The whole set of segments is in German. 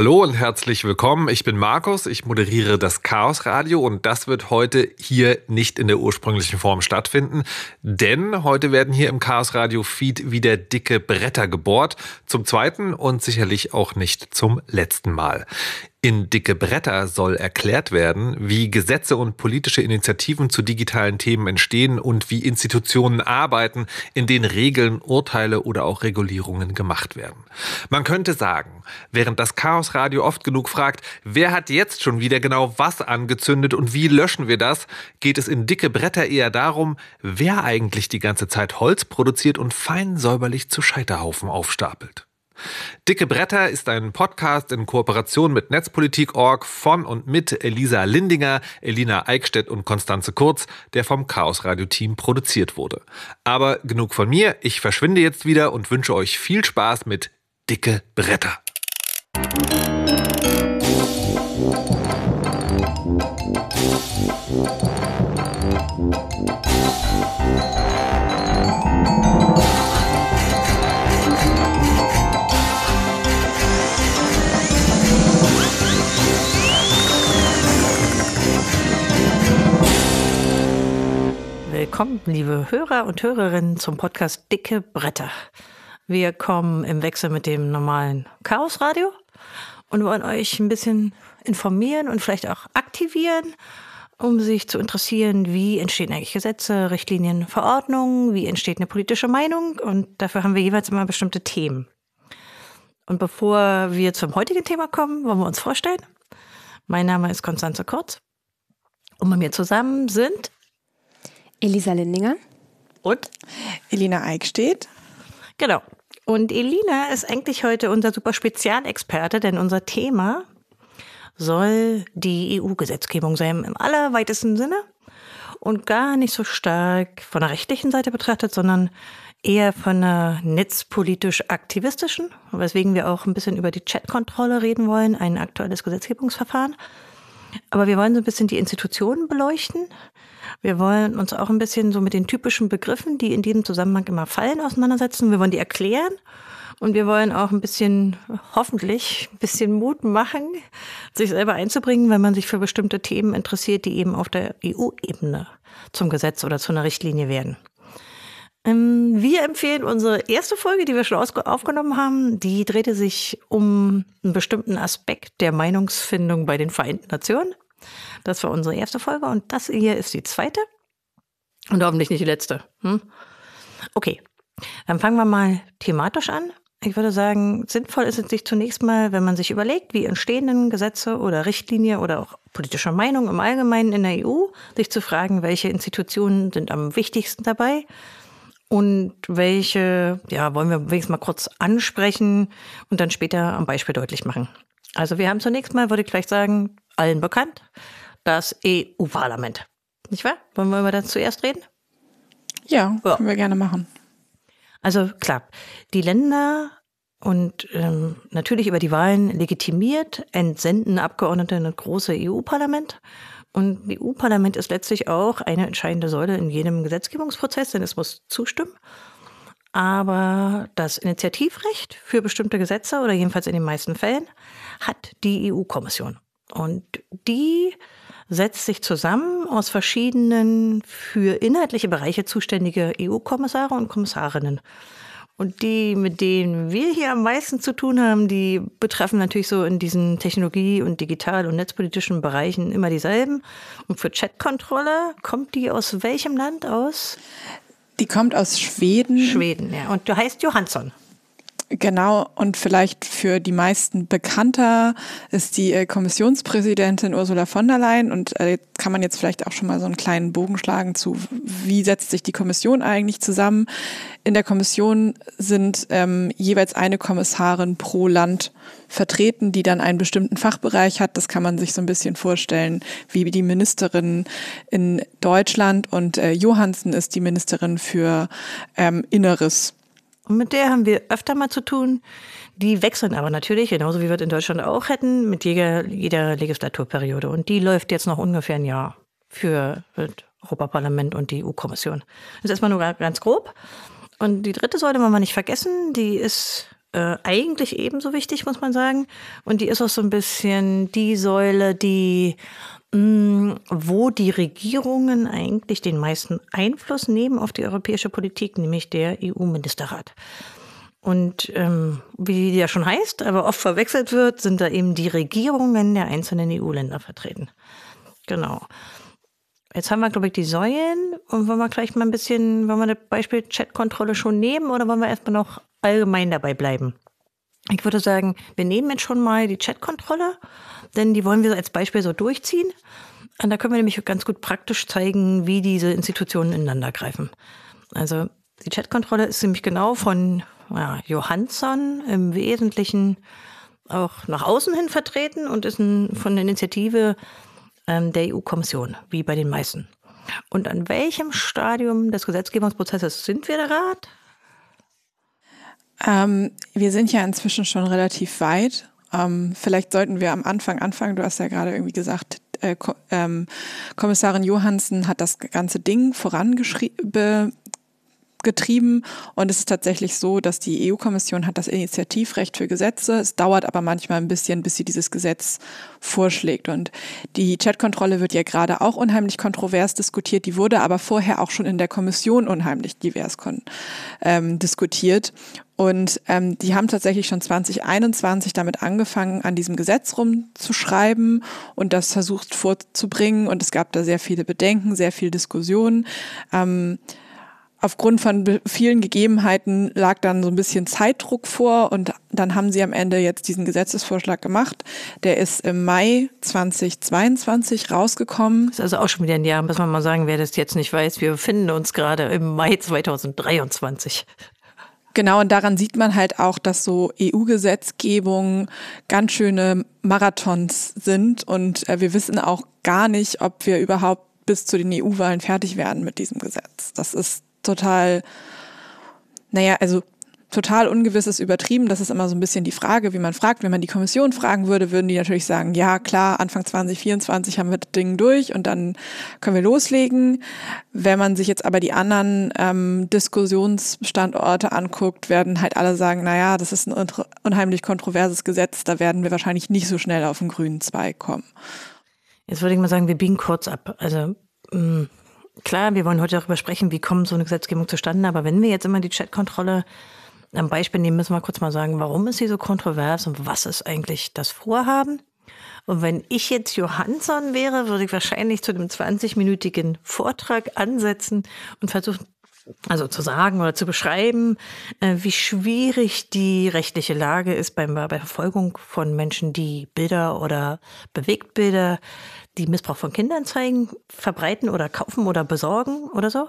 Hallo und herzlich willkommen. Ich bin Markus, ich moderiere das Chaos Radio und das wird heute hier nicht in der ursprünglichen Form stattfinden, denn heute werden hier im Chaos Radio Feed wieder dicke Bretter gebohrt, zum zweiten und sicherlich auch nicht zum letzten Mal. In Dicke Bretter soll erklärt werden, wie Gesetze und politische Initiativen zu digitalen Themen entstehen und wie Institutionen arbeiten, in denen Regeln, Urteile oder auch Regulierungen gemacht werden. Man könnte sagen, während das Chaos Radio oft genug fragt, wer hat jetzt schon wieder genau was angezündet und wie löschen wir das, geht es in Dicke Bretter eher darum, wer eigentlich die ganze Zeit Holz produziert und fein säuberlich zu Scheiterhaufen aufstapelt. Dicke Bretter ist ein Podcast in Kooperation mit Netzpolitik.org von und mit Elisa Lindinger, Elina Eickstedt und Konstanze Kurz, der vom Chaos Radio Team produziert wurde. Aber genug von mir, ich verschwinde jetzt wieder und wünsche euch viel Spaß mit Dicke Bretter. Willkommen, liebe Hörer und Hörerinnen, zum Podcast Dicke Bretter. Wir kommen im Wechsel mit dem normalen Chaosradio und wollen euch ein bisschen informieren und vielleicht auch aktivieren, um sich zu interessieren, wie entstehen eigentlich Gesetze, Richtlinien, Verordnungen, wie entsteht eine politische Meinung und dafür haben wir jeweils immer bestimmte Themen. Und bevor wir zum heutigen Thema kommen, wollen wir uns vorstellen. Mein Name ist Konstanze Kurz und bei mir zusammen sind Elisa Lindinger. Und Elina Eickstedt. Genau. Und Elina ist eigentlich heute unser super Spezialexperte, denn unser Thema soll die EU-Gesetzgebung sein im allerweitesten Sinne und gar nicht so stark von der rechtlichen Seite betrachtet, sondern eher von der netzpolitisch-aktivistischen, weswegen wir auch ein bisschen über die Chatkontrolle reden wollen, ein aktuelles Gesetzgebungsverfahren. Aber wir wollen so ein bisschen die Institutionen beleuchten, wir wollen uns auch ein bisschen so mit den typischen Begriffen, die in diesem Zusammenhang immer fallen, auseinandersetzen. Wir wollen die erklären. Und wir wollen auch ein bisschen, hoffentlich, ein bisschen Mut machen, sich selber einzubringen, wenn man sich für bestimmte Themen interessiert, die eben auf der EU-Ebene zum Gesetz oder zu einer Richtlinie werden. Ähm, wir empfehlen unsere erste Folge, die wir schon aufgenommen haben. Die drehte sich um einen bestimmten Aspekt der Meinungsfindung bei den Vereinten Nationen. Das war unsere erste Folge und das hier ist die zweite. Und hoffentlich nicht die letzte. Hm? Okay, dann fangen wir mal thematisch an. Ich würde sagen, sinnvoll ist es sich zunächst mal, wenn man sich überlegt, wie entstehen Gesetze oder Richtlinie oder auch politische Meinung im Allgemeinen in der EU, sich zu fragen, welche Institutionen sind am wichtigsten dabei und welche, ja, wollen wir wenigstens mal kurz ansprechen und dann später am Beispiel deutlich machen. Also wir haben zunächst mal, würde ich vielleicht sagen, allen bekannt, das EU-Parlament. Nicht wahr? Wollen wir über das zuerst reden? Ja, ja, können wir gerne machen. Also klar, die Länder und ähm, natürlich über die Wahlen legitimiert entsenden Abgeordnete in das große EU-Parlament. Und das EU-Parlament ist letztlich auch eine entscheidende Säule in jedem Gesetzgebungsprozess, denn es muss zustimmen. Aber das Initiativrecht für bestimmte Gesetze oder jedenfalls in den meisten Fällen hat die EU-Kommission. Und die setzt sich zusammen aus verschiedenen für inhaltliche Bereiche zuständige EU-Kommissare und Kommissarinnen. Und die, mit denen wir hier am meisten zu tun haben, die betreffen natürlich so in diesen Technologie- und digital- und netzpolitischen Bereichen immer dieselben. Und für Chatkontrolle kommt die aus welchem Land aus? Die kommt aus Schweden. Schweden, ja. Und du heißt Johansson. Genau, und vielleicht für die meisten bekannter ist die äh, Kommissionspräsidentin Ursula von der Leyen. Und äh, kann man jetzt vielleicht auch schon mal so einen kleinen Bogen schlagen zu, wie setzt sich die Kommission eigentlich zusammen? In der Kommission sind ähm, jeweils eine Kommissarin pro Land vertreten, die dann einen bestimmten Fachbereich hat. Das kann man sich so ein bisschen vorstellen, wie die Ministerin in Deutschland. Und äh, Johansen ist die Ministerin für ähm, Inneres. Und mit der haben wir öfter mal zu tun. Die wechseln aber natürlich, genauso wie wir es in Deutschland auch hätten, mit jeder, jeder Legislaturperiode. Und die läuft jetzt noch ungefähr ein Jahr für das Europaparlament und die EU-Kommission. Das ist erstmal nur ganz grob. Und die dritte sollte man mal nicht vergessen, die ist äh, eigentlich ebenso wichtig, muss man sagen. Und die ist auch so ein bisschen die Säule, die wo die Regierungen eigentlich den meisten Einfluss nehmen auf die europäische Politik, nämlich der EU-Ministerrat. Und ähm, wie ja schon heißt, aber oft verwechselt wird, sind da eben die Regierungen der einzelnen EU-Länder vertreten. Genau. Jetzt haben wir, glaube ich, die Säulen und wollen wir gleich mal ein bisschen, wollen wir das Beispiel Chatkontrolle schon nehmen oder wollen wir erstmal noch allgemein dabei bleiben? Ich würde sagen, wir nehmen jetzt schon mal die Chatkontrolle, denn die wollen wir als Beispiel so durchziehen. Und da können wir nämlich ganz gut praktisch zeigen, wie diese Institutionen ineinander greifen. Also die Chatkontrolle ist nämlich genau von ja, Johansson im Wesentlichen auch nach außen hin vertreten und ist ein, von der Initiative ähm, der EU-Kommission, wie bei den meisten. Und an welchem Stadium des Gesetzgebungsprozesses sind wir gerade? Ähm, wir sind ja inzwischen schon relativ weit. Ähm, vielleicht sollten wir am Anfang anfangen. Du hast ja gerade irgendwie gesagt, äh, ähm, Kommissarin Johansen hat das ganze Ding vorangeschrieben getrieben. Und es ist tatsächlich so, dass die EU-Kommission hat das Initiativrecht für Gesetze. Es dauert aber manchmal ein bisschen, bis sie dieses Gesetz vorschlägt. Und die Chatkontrolle wird ja gerade auch unheimlich kontrovers diskutiert. Die wurde aber vorher auch schon in der Kommission unheimlich divers ähm, diskutiert. Und ähm, die haben tatsächlich schon 2021 damit angefangen, an diesem Gesetz rumzuschreiben und das versucht vorzubringen. Und es gab da sehr viele Bedenken, sehr viel Diskussion. Ähm, aufgrund von vielen Gegebenheiten lag dann so ein bisschen Zeitdruck vor und dann haben sie am Ende jetzt diesen Gesetzesvorschlag gemacht. Der ist im Mai 2022 rausgekommen. Das ist also auch schon wieder ein Jahr, muss man mal sagen, wer das jetzt nicht weiß. Wir befinden uns gerade im Mai 2023. Genau, und daran sieht man halt auch, dass so EU-Gesetzgebung ganz schöne Marathons sind und äh, wir wissen auch gar nicht, ob wir überhaupt bis zu den EU-Wahlen fertig werden mit diesem Gesetz. Das ist total, naja, also total ungewiss ist übertrieben. Das ist immer so ein bisschen die Frage, wie man fragt. Wenn man die Kommission fragen würde, würden die natürlich sagen, ja klar, Anfang 2024 haben wir das Ding durch und dann können wir loslegen. Wenn man sich jetzt aber die anderen ähm, Diskussionsstandorte anguckt, werden halt alle sagen, naja, das ist ein unheimlich kontroverses Gesetz, da werden wir wahrscheinlich nicht so schnell auf den grünen Zweig kommen. Jetzt würde ich mal sagen, wir biegen kurz ab. Also mh, mm, klar, wir wollen heute darüber sprechen, wie kommt so eine Gesetzgebung zustande, aber wenn wir jetzt immer die Chatkontrolle am Beispiel nehmen, müssen wir kurz mal sagen, warum ist sie so kontrovers und was ist eigentlich das Vorhaben? Und wenn ich jetzt Johansson wäre, würde ich wahrscheinlich zu dem 20-minütigen Vortrag ansetzen und versuchen, also zu sagen oder zu beschreiben, äh, wie schwierig die rechtliche Lage ist bei der Verfolgung von Menschen, die Bilder oder Bewegtbilder die Missbrauch von Kindern zeigen, verbreiten oder kaufen oder besorgen oder so.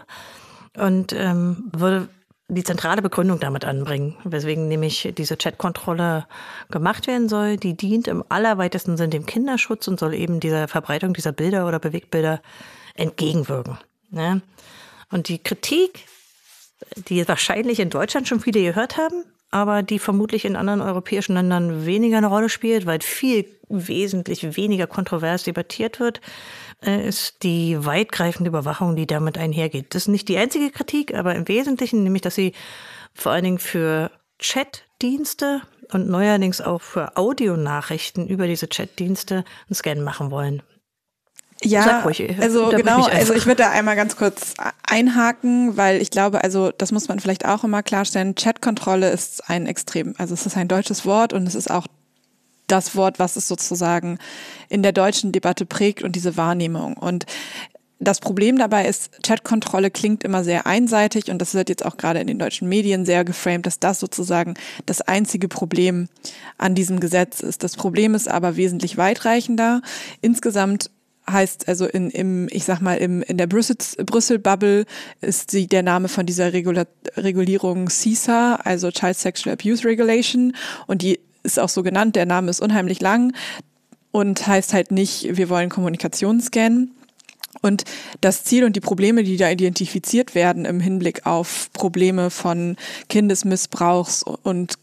Und ähm, würde die zentrale Begründung damit anbringen, weswegen nämlich diese Chatkontrolle gemacht werden soll. Die dient im allerweitesten Sinn dem Kinderschutz und soll eben dieser Verbreitung dieser Bilder oder Bewegtbilder entgegenwirken. Ne? Und die Kritik, die wahrscheinlich in Deutschland schon viele gehört haben, aber die vermutlich in anderen europäischen Ländern weniger eine Rolle spielt, weil viel wesentlich weniger kontrovers debattiert wird, äh, ist die weitgreifende Überwachung, die damit einhergeht. Das ist nicht die einzige Kritik, aber im Wesentlichen nämlich, dass sie vor allen Dingen für Chatdienste und neuerdings auch für Audionachrichten über diese Chatdienste einen Scan machen wollen. Ja, ruhig, also genau, also ich würde da einmal ganz kurz einhaken, weil ich glaube, also das muss man vielleicht auch immer klarstellen, Chatkontrolle ist ein extrem, also es ist ein deutsches Wort und es ist auch das Wort, was es sozusagen in der deutschen Debatte prägt und diese Wahrnehmung. Und das Problem dabei ist, Chatkontrolle klingt immer sehr einseitig und das wird jetzt auch gerade in den deutschen Medien sehr geframed, dass das sozusagen das einzige Problem an diesem Gesetz ist. Das Problem ist aber wesentlich weitreichender. Insgesamt heißt also in, im, ich sag mal, im, in der Brüssel-Bubble ist sie der Name von dieser Regula Regulierung CISA, also Child Sexual Abuse Regulation. Und die ist auch so genannt, der Name ist unheimlich lang und heißt halt nicht, wir wollen Kommunikation scannen. Und das Ziel und die Probleme, die da identifiziert werden im Hinblick auf Probleme von Kindesmissbrauchs und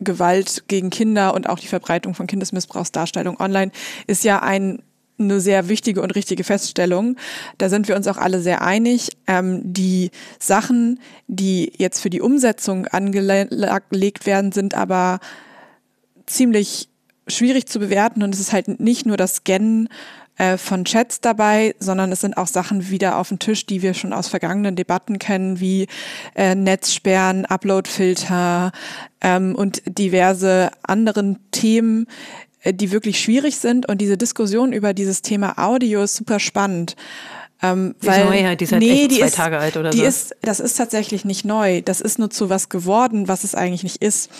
Gewalt gegen Kinder und auch die Verbreitung von Kindesmissbrauchsdarstellung online, ist ja ein eine sehr wichtige und richtige Feststellung. Da sind wir uns auch alle sehr einig. Ähm, die Sachen, die jetzt für die Umsetzung angelegt werden, sind aber ziemlich schwierig zu bewerten und es ist halt nicht nur das Scannen äh, von Chats dabei, sondern es sind auch Sachen wieder auf dem Tisch, die wir schon aus vergangenen Debatten kennen, wie äh, Netzsperren, Uploadfilter ähm, und diverse anderen Themen, die wirklich schwierig sind. Und diese Diskussion über dieses Thema Audio ist super spannend. Ähm, die weil, ist neu, die ist halt nee, die zwei ist, Tage alt oder die so. Ist, das ist tatsächlich nicht neu. Das ist nur zu was geworden, was es eigentlich nicht ist.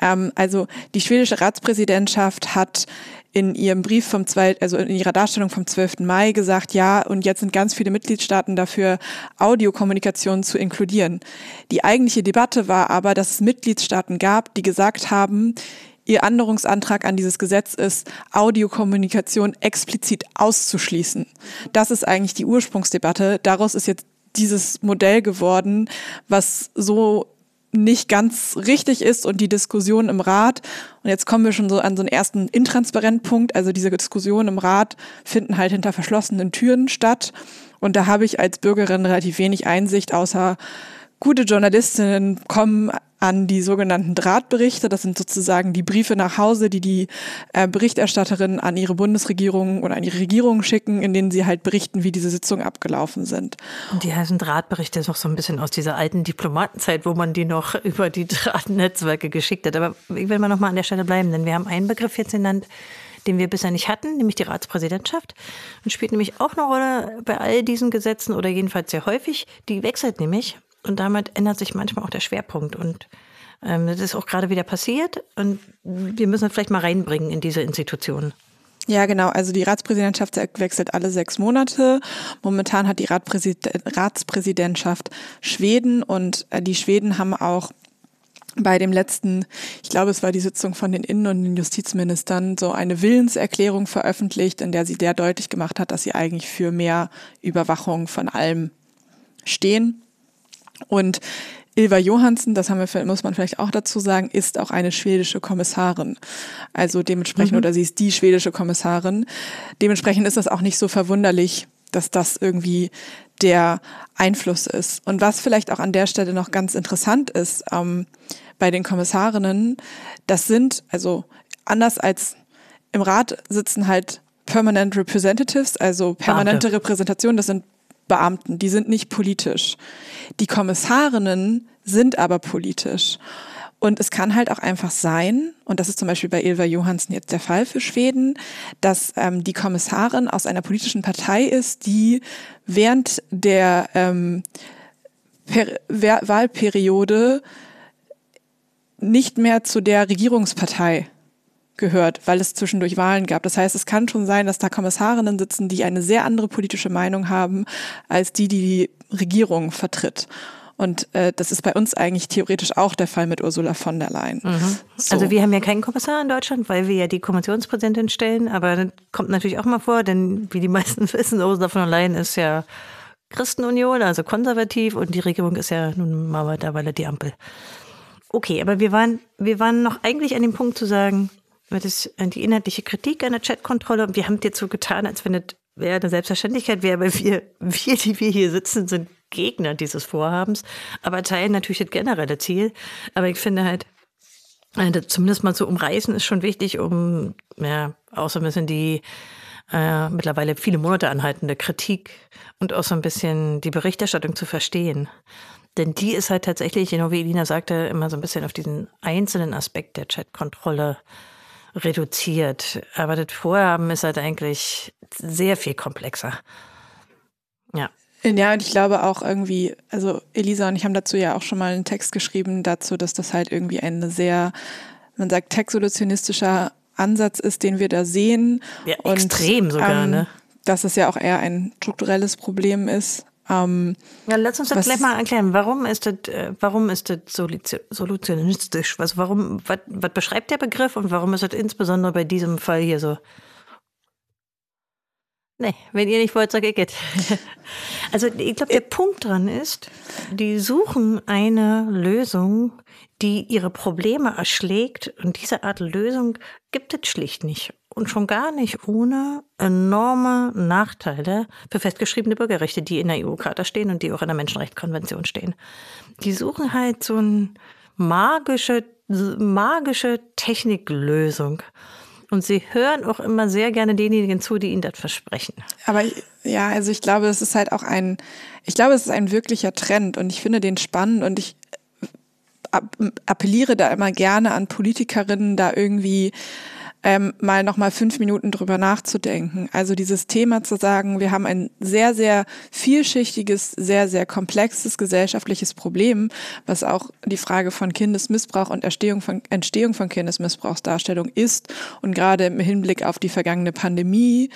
Ähm, also die schwedische Ratspräsidentschaft hat in ihrem Brief vom 2., also in ihrer Darstellung vom 12. Mai gesagt, ja, und jetzt sind ganz viele Mitgliedstaaten dafür, Audiokommunikation zu inkludieren. Die eigentliche Debatte war aber, dass es Mitgliedstaaten gab, die gesagt haben, Ihr Änderungsantrag an dieses Gesetz ist, Audiokommunikation explizit auszuschließen. Das ist eigentlich die Ursprungsdebatte. Daraus ist jetzt dieses Modell geworden, was so nicht ganz richtig ist und die Diskussion im Rat. Und jetzt kommen wir schon so an so einen ersten Intransparentpunkt. Also diese Diskussionen im Rat finden halt hinter verschlossenen Türen statt. Und da habe ich als Bürgerin relativ wenig Einsicht, außer gute Journalistinnen kommen an die sogenannten Drahtberichte. Das sind sozusagen die Briefe nach Hause, die die äh, Berichterstatterinnen an ihre Bundesregierung oder an ihre Regierung schicken, in denen sie halt berichten, wie diese Sitzungen abgelaufen sind. Und die heißen Drahtberichte ist noch so ein bisschen aus dieser alten Diplomatenzeit, wo man die noch über die Drahtnetzwerke geschickt hat. Aber ich will mal noch mal an der Stelle bleiben, denn wir haben einen Begriff jetzt genannt, den wir bisher nicht hatten, nämlich die Ratspräsidentschaft. Und spielt nämlich auch eine Rolle bei all diesen Gesetzen oder jedenfalls sehr häufig. Die wechselt nämlich und damit ändert sich manchmal auch der Schwerpunkt. Und ähm, das ist auch gerade wieder passiert. Und wir müssen das vielleicht mal reinbringen in diese Institutionen. Ja, genau. Also die Ratspräsidentschaft wechselt alle sechs Monate. Momentan hat die Ratspräsidentschaft Schweden und äh, die Schweden haben auch bei dem letzten, ich glaube, es war die Sitzung von den Innen- und den Justizministern, so eine Willenserklärung veröffentlicht, in der sie sehr deutlich gemacht hat, dass sie eigentlich für mehr Überwachung von allem stehen. Und Ilva Johansen, das haben wir, muss man vielleicht auch dazu sagen, ist auch eine schwedische Kommissarin. Also dementsprechend, mhm. oder sie ist die schwedische Kommissarin. Dementsprechend ist das auch nicht so verwunderlich, dass das irgendwie der Einfluss ist. Und was vielleicht auch an der Stelle noch ganz interessant ist, ähm, bei den Kommissarinnen, das sind, also anders als im Rat sitzen halt Permanent Representatives, also permanente Beamte. Repräsentation, das sind Beamten, die sind nicht politisch. Die Kommissarinnen sind aber politisch. Und es kann halt auch einfach sein, und das ist zum Beispiel bei Ilva Johansen jetzt der Fall für Schweden, dass ähm, die Kommissarin aus einer politischen Partei ist, die während der ähm, per Wahlperiode nicht mehr zu der Regierungspartei gehört, weil es zwischendurch Wahlen gab. Das heißt, es kann schon sein, dass da Kommissarinnen sitzen, die eine sehr andere politische Meinung haben als die, die die Regierung vertritt. Und äh, das ist bei uns eigentlich theoretisch auch der Fall mit Ursula von der Leyen. Mhm. So. Also wir haben ja keinen Kommissar in Deutschland, weil wir ja die Kommissionspräsidentin stellen. Aber das kommt natürlich auch mal vor, denn wie die meisten wissen, Ursula von der Leyen ist ja Christenunion, also konservativ, und die Regierung ist ja nun mal mittlerweile die Ampel. Okay, aber wir waren, wir waren noch eigentlich an dem Punkt zu sagen, das, äh, die inhaltliche Kritik an der Chatkontrolle. Wir haben jetzt so getan, als wenn das wäre eine Selbstverständlichkeit wäre, aber wir, wir, die wir hier sitzen, sind Gegner dieses Vorhabens, aber teilen natürlich das generelle Ziel. Aber ich finde halt, äh, zumindest mal zu umreißen, ist schon wichtig, um ja, auch so ein bisschen die äh, mittlerweile viele Monate anhaltende Kritik und auch so ein bisschen die Berichterstattung zu verstehen. Denn die ist halt tatsächlich, genau wie Elina sagte, immer so ein bisschen auf diesen einzelnen Aspekt der Chatkontrolle reduziert. Aber das Vorhaben ist halt eigentlich sehr viel komplexer. Ja. Ja, und ich glaube auch irgendwie, also Elisa und ich haben dazu ja auch schon mal einen Text geschrieben dazu, dass das halt irgendwie eine sehr, man sagt, textsoluzionistischer Ansatz ist, den wir da sehen. Ja, und, extrem sogar, ähm, ne? Dass es ja auch eher ein strukturelles Problem ist. Ähm, ja, lass uns das gleich mal erklären. Warum ist das, äh, warum ist das solutionistisch? Was, warum, was, was beschreibt der Begriff und warum ist das insbesondere bei diesem Fall hier so? Nee, wenn ihr nicht wollt, sag ich it. Also ich glaube, der Punkt dran ist, die suchen eine Lösung, die ihre Probleme erschlägt und diese Art Lösung gibt es schlicht nicht. Und schon gar nicht ohne enorme Nachteile für festgeschriebene Bürgerrechte, die in der EU-Charta stehen und die auch in der Menschenrechtskonvention stehen. Die suchen halt so eine magische, magische Techniklösung. Und sie hören auch immer sehr gerne denjenigen zu, die ihnen das versprechen. Aber ja, also ich glaube, es ist halt auch ein, ich glaube, es ist ein wirklicher Trend und ich finde den spannend und ich appelliere da immer gerne an Politikerinnen, da irgendwie ähm, mal noch mal fünf Minuten drüber nachzudenken. Also dieses Thema zu sagen, wir haben ein sehr, sehr vielschichtiges, sehr, sehr komplexes gesellschaftliches Problem, was auch die Frage von Kindesmissbrauch und Entstehung von, Entstehung von Kindesmissbrauchsdarstellung ist. Und gerade im Hinblick auf die vergangene Pandemie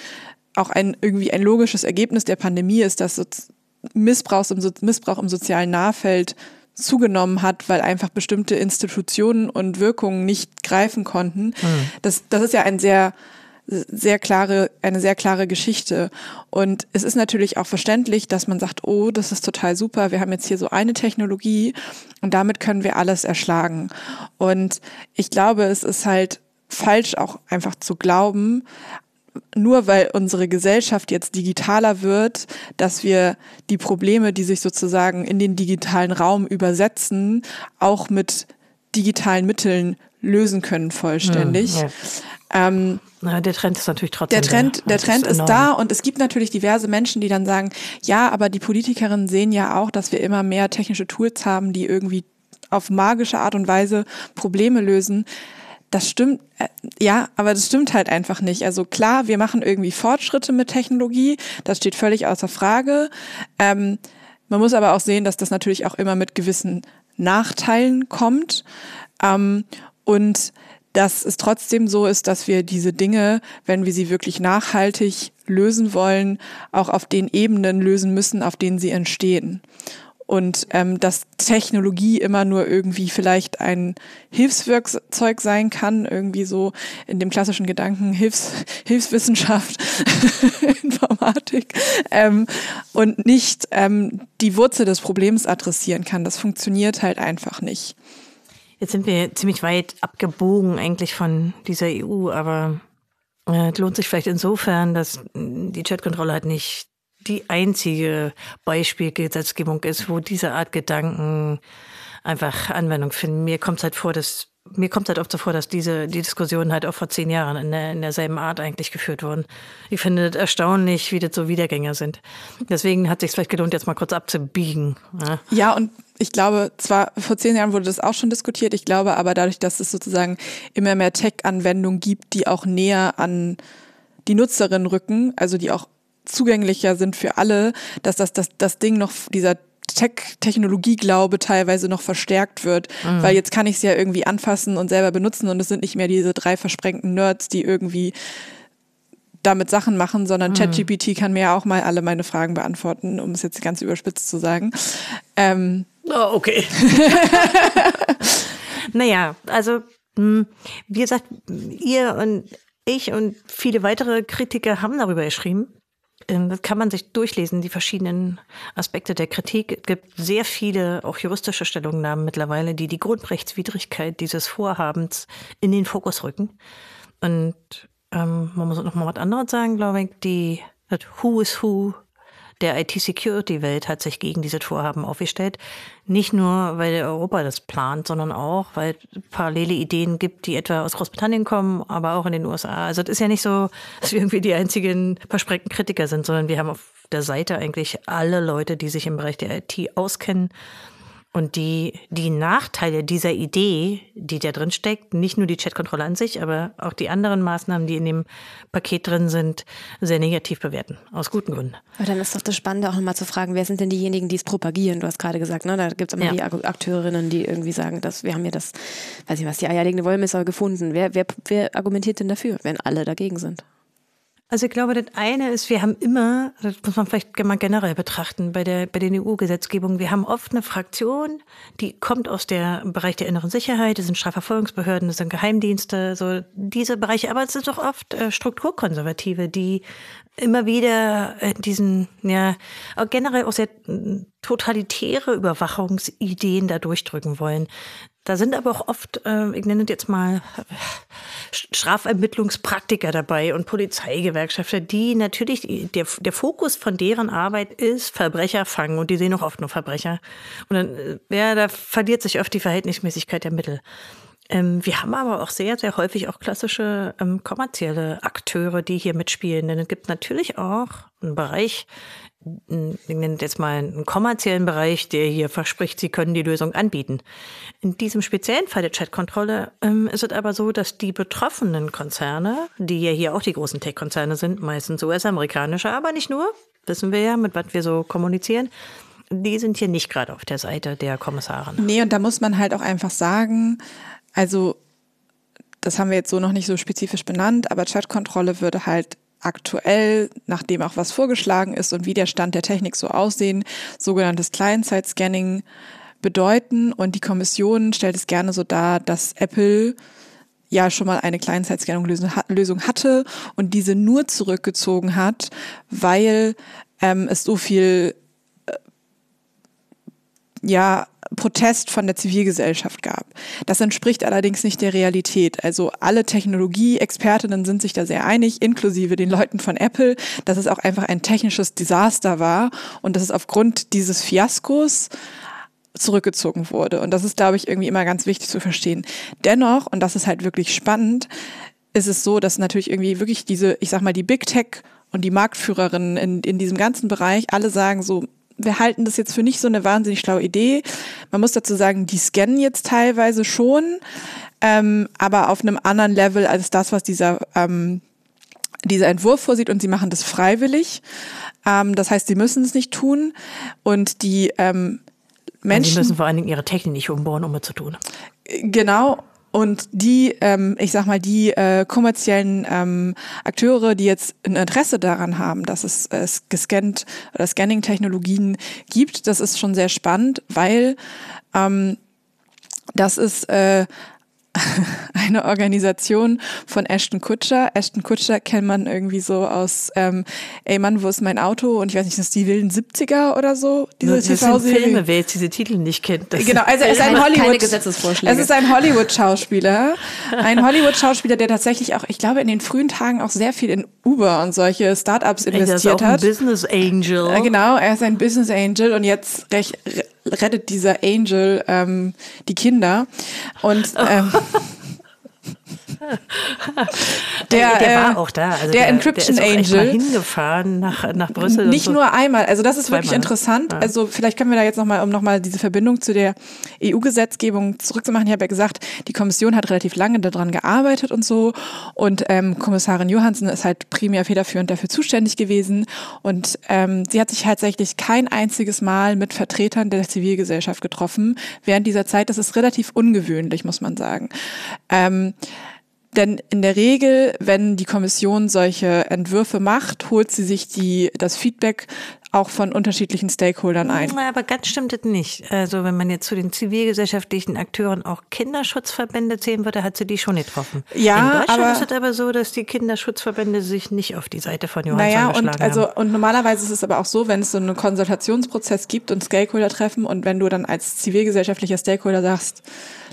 auch ein irgendwie ein logisches Ergebnis der Pandemie ist, dass Missbrauch im, Missbrauch im sozialen Nahfeld zugenommen hat, weil einfach bestimmte Institutionen und Wirkungen nicht greifen konnten. Mhm. Das, das ist ja ein sehr, sehr klare, eine sehr klare Geschichte. Und es ist natürlich auch verständlich, dass man sagt, oh, das ist total super, wir haben jetzt hier so eine Technologie und damit können wir alles erschlagen. Und ich glaube, es ist halt falsch auch einfach zu glauben, nur weil unsere Gesellschaft jetzt digitaler wird, dass wir die Probleme, die sich sozusagen in den digitalen Raum übersetzen, auch mit digitalen Mitteln lösen können vollständig. Hm, ja. ähm, Na, der Trend ist natürlich trotzdem der Trend, da. Der Trend ist, ist da und es gibt natürlich diverse Menschen, die dann sagen, ja, aber die Politikerinnen sehen ja auch, dass wir immer mehr technische Tools haben, die irgendwie auf magische Art und Weise Probleme lösen das stimmt, äh, ja, aber das stimmt halt einfach nicht. Also klar, wir machen irgendwie Fortschritte mit Technologie, das steht völlig außer Frage. Ähm, man muss aber auch sehen, dass das natürlich auch immer mit gewissen Nachteilen kommt. Ähm, und dass es trotzdem so ist, dass wir diese Dinge, wenn wir sie wirklich nachhaltig lösen wollen, auch auf den Ebenen lösen müssen, auf denen sie entstehen und ähm, dass Technologie immer nur irgendwie vielleicht ein Hilfswerkzeug sein kann, irgendwie so in dem klassischen Gedanken Hilfs Hilfswissenschaft, Informatik ähm, und nicht ähm, die Wurzel des Problems adressieren kann. Das funktioniert halt einfach nicht. Jetzt sind wir ziemlich weit abgebogen eigentlich von dieser EU, aber äh, lohnt sich vielleicht insofern, dass die Chatkontrolle halt nicht die einzige Beispielgesetzgebung ist, wo diese Art Gedanken einfach Anwendung finden. Mir kommt es halt vor, dass mir kommt halt oft so vor, dass diese die Diskussionen halt auch vor zehn Jahren in, der, in derselben Art eigentlich geführt wurden. Ich finde es erstaunlich, wie das so Wiedergänger sind. Deswegen hat es sich vielleicht gelohnt, jetzt mal kurz abzubiegen. Ja. ja, und ich glaube, zwar vor zehn Jahren wurde das auch schon diskutiert, ich glaube aber dadurch, dass es sozusagen immer mehr Tech-Anwendungen gibt, die auch näher an die Nutzerinnen rücken, also die auch zugänglicher sind für alle, dass das, das, das Ding noch, dieser Tech-Technologie-Glaube teilweise noch verstärkt wird, mhm. weil jetzt kann ich es ja irgendwie anfassen und selber benutzen und es sind nicht mehr diese drei versprengten Nerds, die irgendwie damit Sachen machen, sondern mhm. ChatGPT kann mir ja auch mal alle meine Fragen beantworten, um es jetzt ganz überspitzt zu sagen. Ähm. Oh, okay. naja, also hm, wie gesagt, ihr und ich und viele weitere Kritiker haben darüber geschrieben. Ähm, das kann man sich durchlesen, die verschiedenen Aspekte der Kritik. Es gibt sehr viele, auch juristische Stellungnahmen mittlerweile, die die Grundrechtswidrigkeit dieses Vorhabens in den Fokus rücken. Und ähm, man muss noch mal was anderes sagen, glaube ich, die das Who is Who der IT-Security-Welt hat sich gegen diese Vorhaben aufgestellt. Nicht nur, weil Europa das plant, sondern auch, weil es parallele Ideen gibt, die etwa aus Großbritannien kommen, aber auch in den USA. Also es ist ja nicht so, dass wir irgendwie die einzigen versprengten Kritiker sind, sondern wir haben auf der Seite eigentlich alle Leute, die sich im Bereich der IT auskennen und die, die Nachteile dieser Idee, die da drin steckt, nicht nur die Chatkontrolle an sich, aber auch die anderen Maßnahmen, die in dem Paket drin sind, sehr negativ bewerten. Aus guten Gründen. Aber dann ist doch das Spannende auch nochmal zu fragen, wer sind denn diejenigen, die es propagieren? Du hast gerade gesagt, ne, da gibt es immer ja. die Akteurinnen, die irgendwie sagen, dass wir haben ja das, weiß ich was, die eierlegende Wollmesser gefunden. Wer, wer, wer argumentiert denn dafür, wenn alle dagegen sind? Also ich glaube, das eine ist, wir haben immer, das muss man vielleicht mal generell betrachten, bei der, bei den EU-Gesetzgebungen, wir haben oft eine Fraktion, die kommt aus dem Bereich der inneren Sicherheit, das sind Strafverfolgungsbehörden, das sind Geheimdienste, so diese Bereiche, aber es sind doch oft äh, Strukturkonservative, die immer wieder äh, diesen, ja, generell auch sehr totalitäre Überwachungsideen da durchdrücken wollen. Da sind aber auch oft, äh, ich nenne es jetzt mal Strafermittlungspraktiker dabei und Polizeigewerkschafter, die natürlich, der, der Fokus von deren Arbeit ist Verbrecher fangen und die sehen auch oft nur Verbrecher. Und dann, äh, ja, da verliert sich oft die Verhältnismäßigkeit der Mittel. Ähm, wir haben aber auch sehr, sehr häufig auch klassische ähm, kommerzielle Akteure, die hier mitspielen. Denn es gibt natürlich auch einen Bereich, ich nenne jetzt mal einen kommerziellen Bereich, der hier verspricht, sie können die Lösung anbieten. In diesem speziellen Fall der Chatkontrolle ähm, ist es aber so, dass die betroffenen Konzerne, die ja hier auch die großen Tech-Konzerne sind, meistens US-amerikanische, aber nicht nur, wissen wir ja, mit was wir so kommunizieren, die sind hier nicht gerade auf der Seite der Kommissarin. Nee, und da muss man halt auch einfach sagen, also das haben wir jetzt so noch nicht so spezifisch benannt, aber Chatkontrolle würde halt aktuell, nachdem auch was vorgeschlagen ist und wie der Stand der Technik so aussehen, sogenanntes Client-Side-Scanning bedeuten. Und die Kommission stellt es gerne so dar, dass Apple ja schon mal eine Client-Side-Scanning-Lösung hatte und diese nur zurückgezogen hat, weil ähm, es so viel ja Protest von der Zivilgesellschaft gab. Das entspricht allerdings nicht der Realität. Also alle Technologieexpertinnen sind sich da sehr einig, inklusive den Leuten von Apple, dass es auch einfach ein technisches Desaster war und dass es aufgrund dieses Fiaskos zurückgezogen wurde. Und das ist, glaube ich, irgendwie immer ganz wichtig zu verstehen. Dennoch, und das ist halt wirklich spannend, ist es so, dass natürlich irgendwie wirklich diese, ich sag mal, die Big Tech und die Marktführerinnen in, in diesem ganzen Bereich alle sagen so, wir halten das jetzt für nicht so eine wahnsinnig schlaue Idee. Man muss dazu sagen, die scannen jetzt teilweise schon, ähm, aber auf einem anderen Level als das, was dieser ähm, dieser Entwurf vorsieht und sie machen das freiwillig. Ähm, das heißt, sie müssen es nicht tun und die ähm, Menschen. sie müssen vor allen Dingen ihre Technik nicht umbauen, um es zu tun. Genau. Und die, ähm, ich sag mal, die äh, kommerziellen ähm, Akteure, die jetzt ein Interesse daran haben, dass es äh, gescannt oder Scanning-Technologien gibt, das ist schon sehr spannend, weil ähm, das ist äh, eine Organisation von Ashton Kutscher. Ashton Kutscher kennt man irgendwie so aus, ähm, ey Mann, wo ist mein Auto? Und ich weiß nicht, das ist die wilden 70er oder so? Diese das sind Filme, wer jetzt diese Titel nicht kennt. Das genau, also er ist ein Hollywood, es ist ein Hollywood-Schauspieler. Ein Hollywood-Schauspieler, der tatsächlich auch, ich glaube, in den frühen Tagen auch sehr viel in Uber und solche Startups investiert er ist auch hat. Ein Business Angel. Äh, genau, er ist ein Business Angel und jetzt recht, rettet dieser Angel ähm, die Kinder. Und ähm, der, der war auch da. Also der, der Encryption der ist Angel. hingefahren nach, nach Brüssel. Nicht so. nur einmal. Also das ist Zweimal. wirklich interessant. Ja. Also vielleicht können wir da jetzt nochmal, um nochmal diese Verbindung zu der EU-Gesetzgebung zurückzumachen. Ich habe ja gesagt, die Kommission hat relativ lange daran gearbeitet und so. Und ähm, Kommissarin Johansson ist halt primär federführend dafür zuständig gewesen. Und ähm, sie hat sich tatsächlich kein einziges Mal mit Vertretern der Zivilgesellschaft getroffen. Während dieser Zeit, das ist relativ ungewöhnlich, muss man sagen. Ähm, denn in der Regel, wenn die Kommission solche Entwürfe macht, holt sie sich die, das Feedback auch von unterschiedlichen Stakeholdern ein. Aber ganz stimmt es nicht. Also wenn man jetzt zu den zivilgesellschaftlichen Akteuren auch Kinderschutzverbände zählen würde, hat sie die schon getroffen. Ja, In Deutschland aber, ist es aber so, dass die Kinderschutzverbände sich nicht auf die Seite von Johann naja, und also und normalerweise ist es aber auch so, wenn es so einen Konsultationsprozess gibt und Stakeholder treffen und wenn du dann als zivilgesellschaftlicher Stakeholder sagst,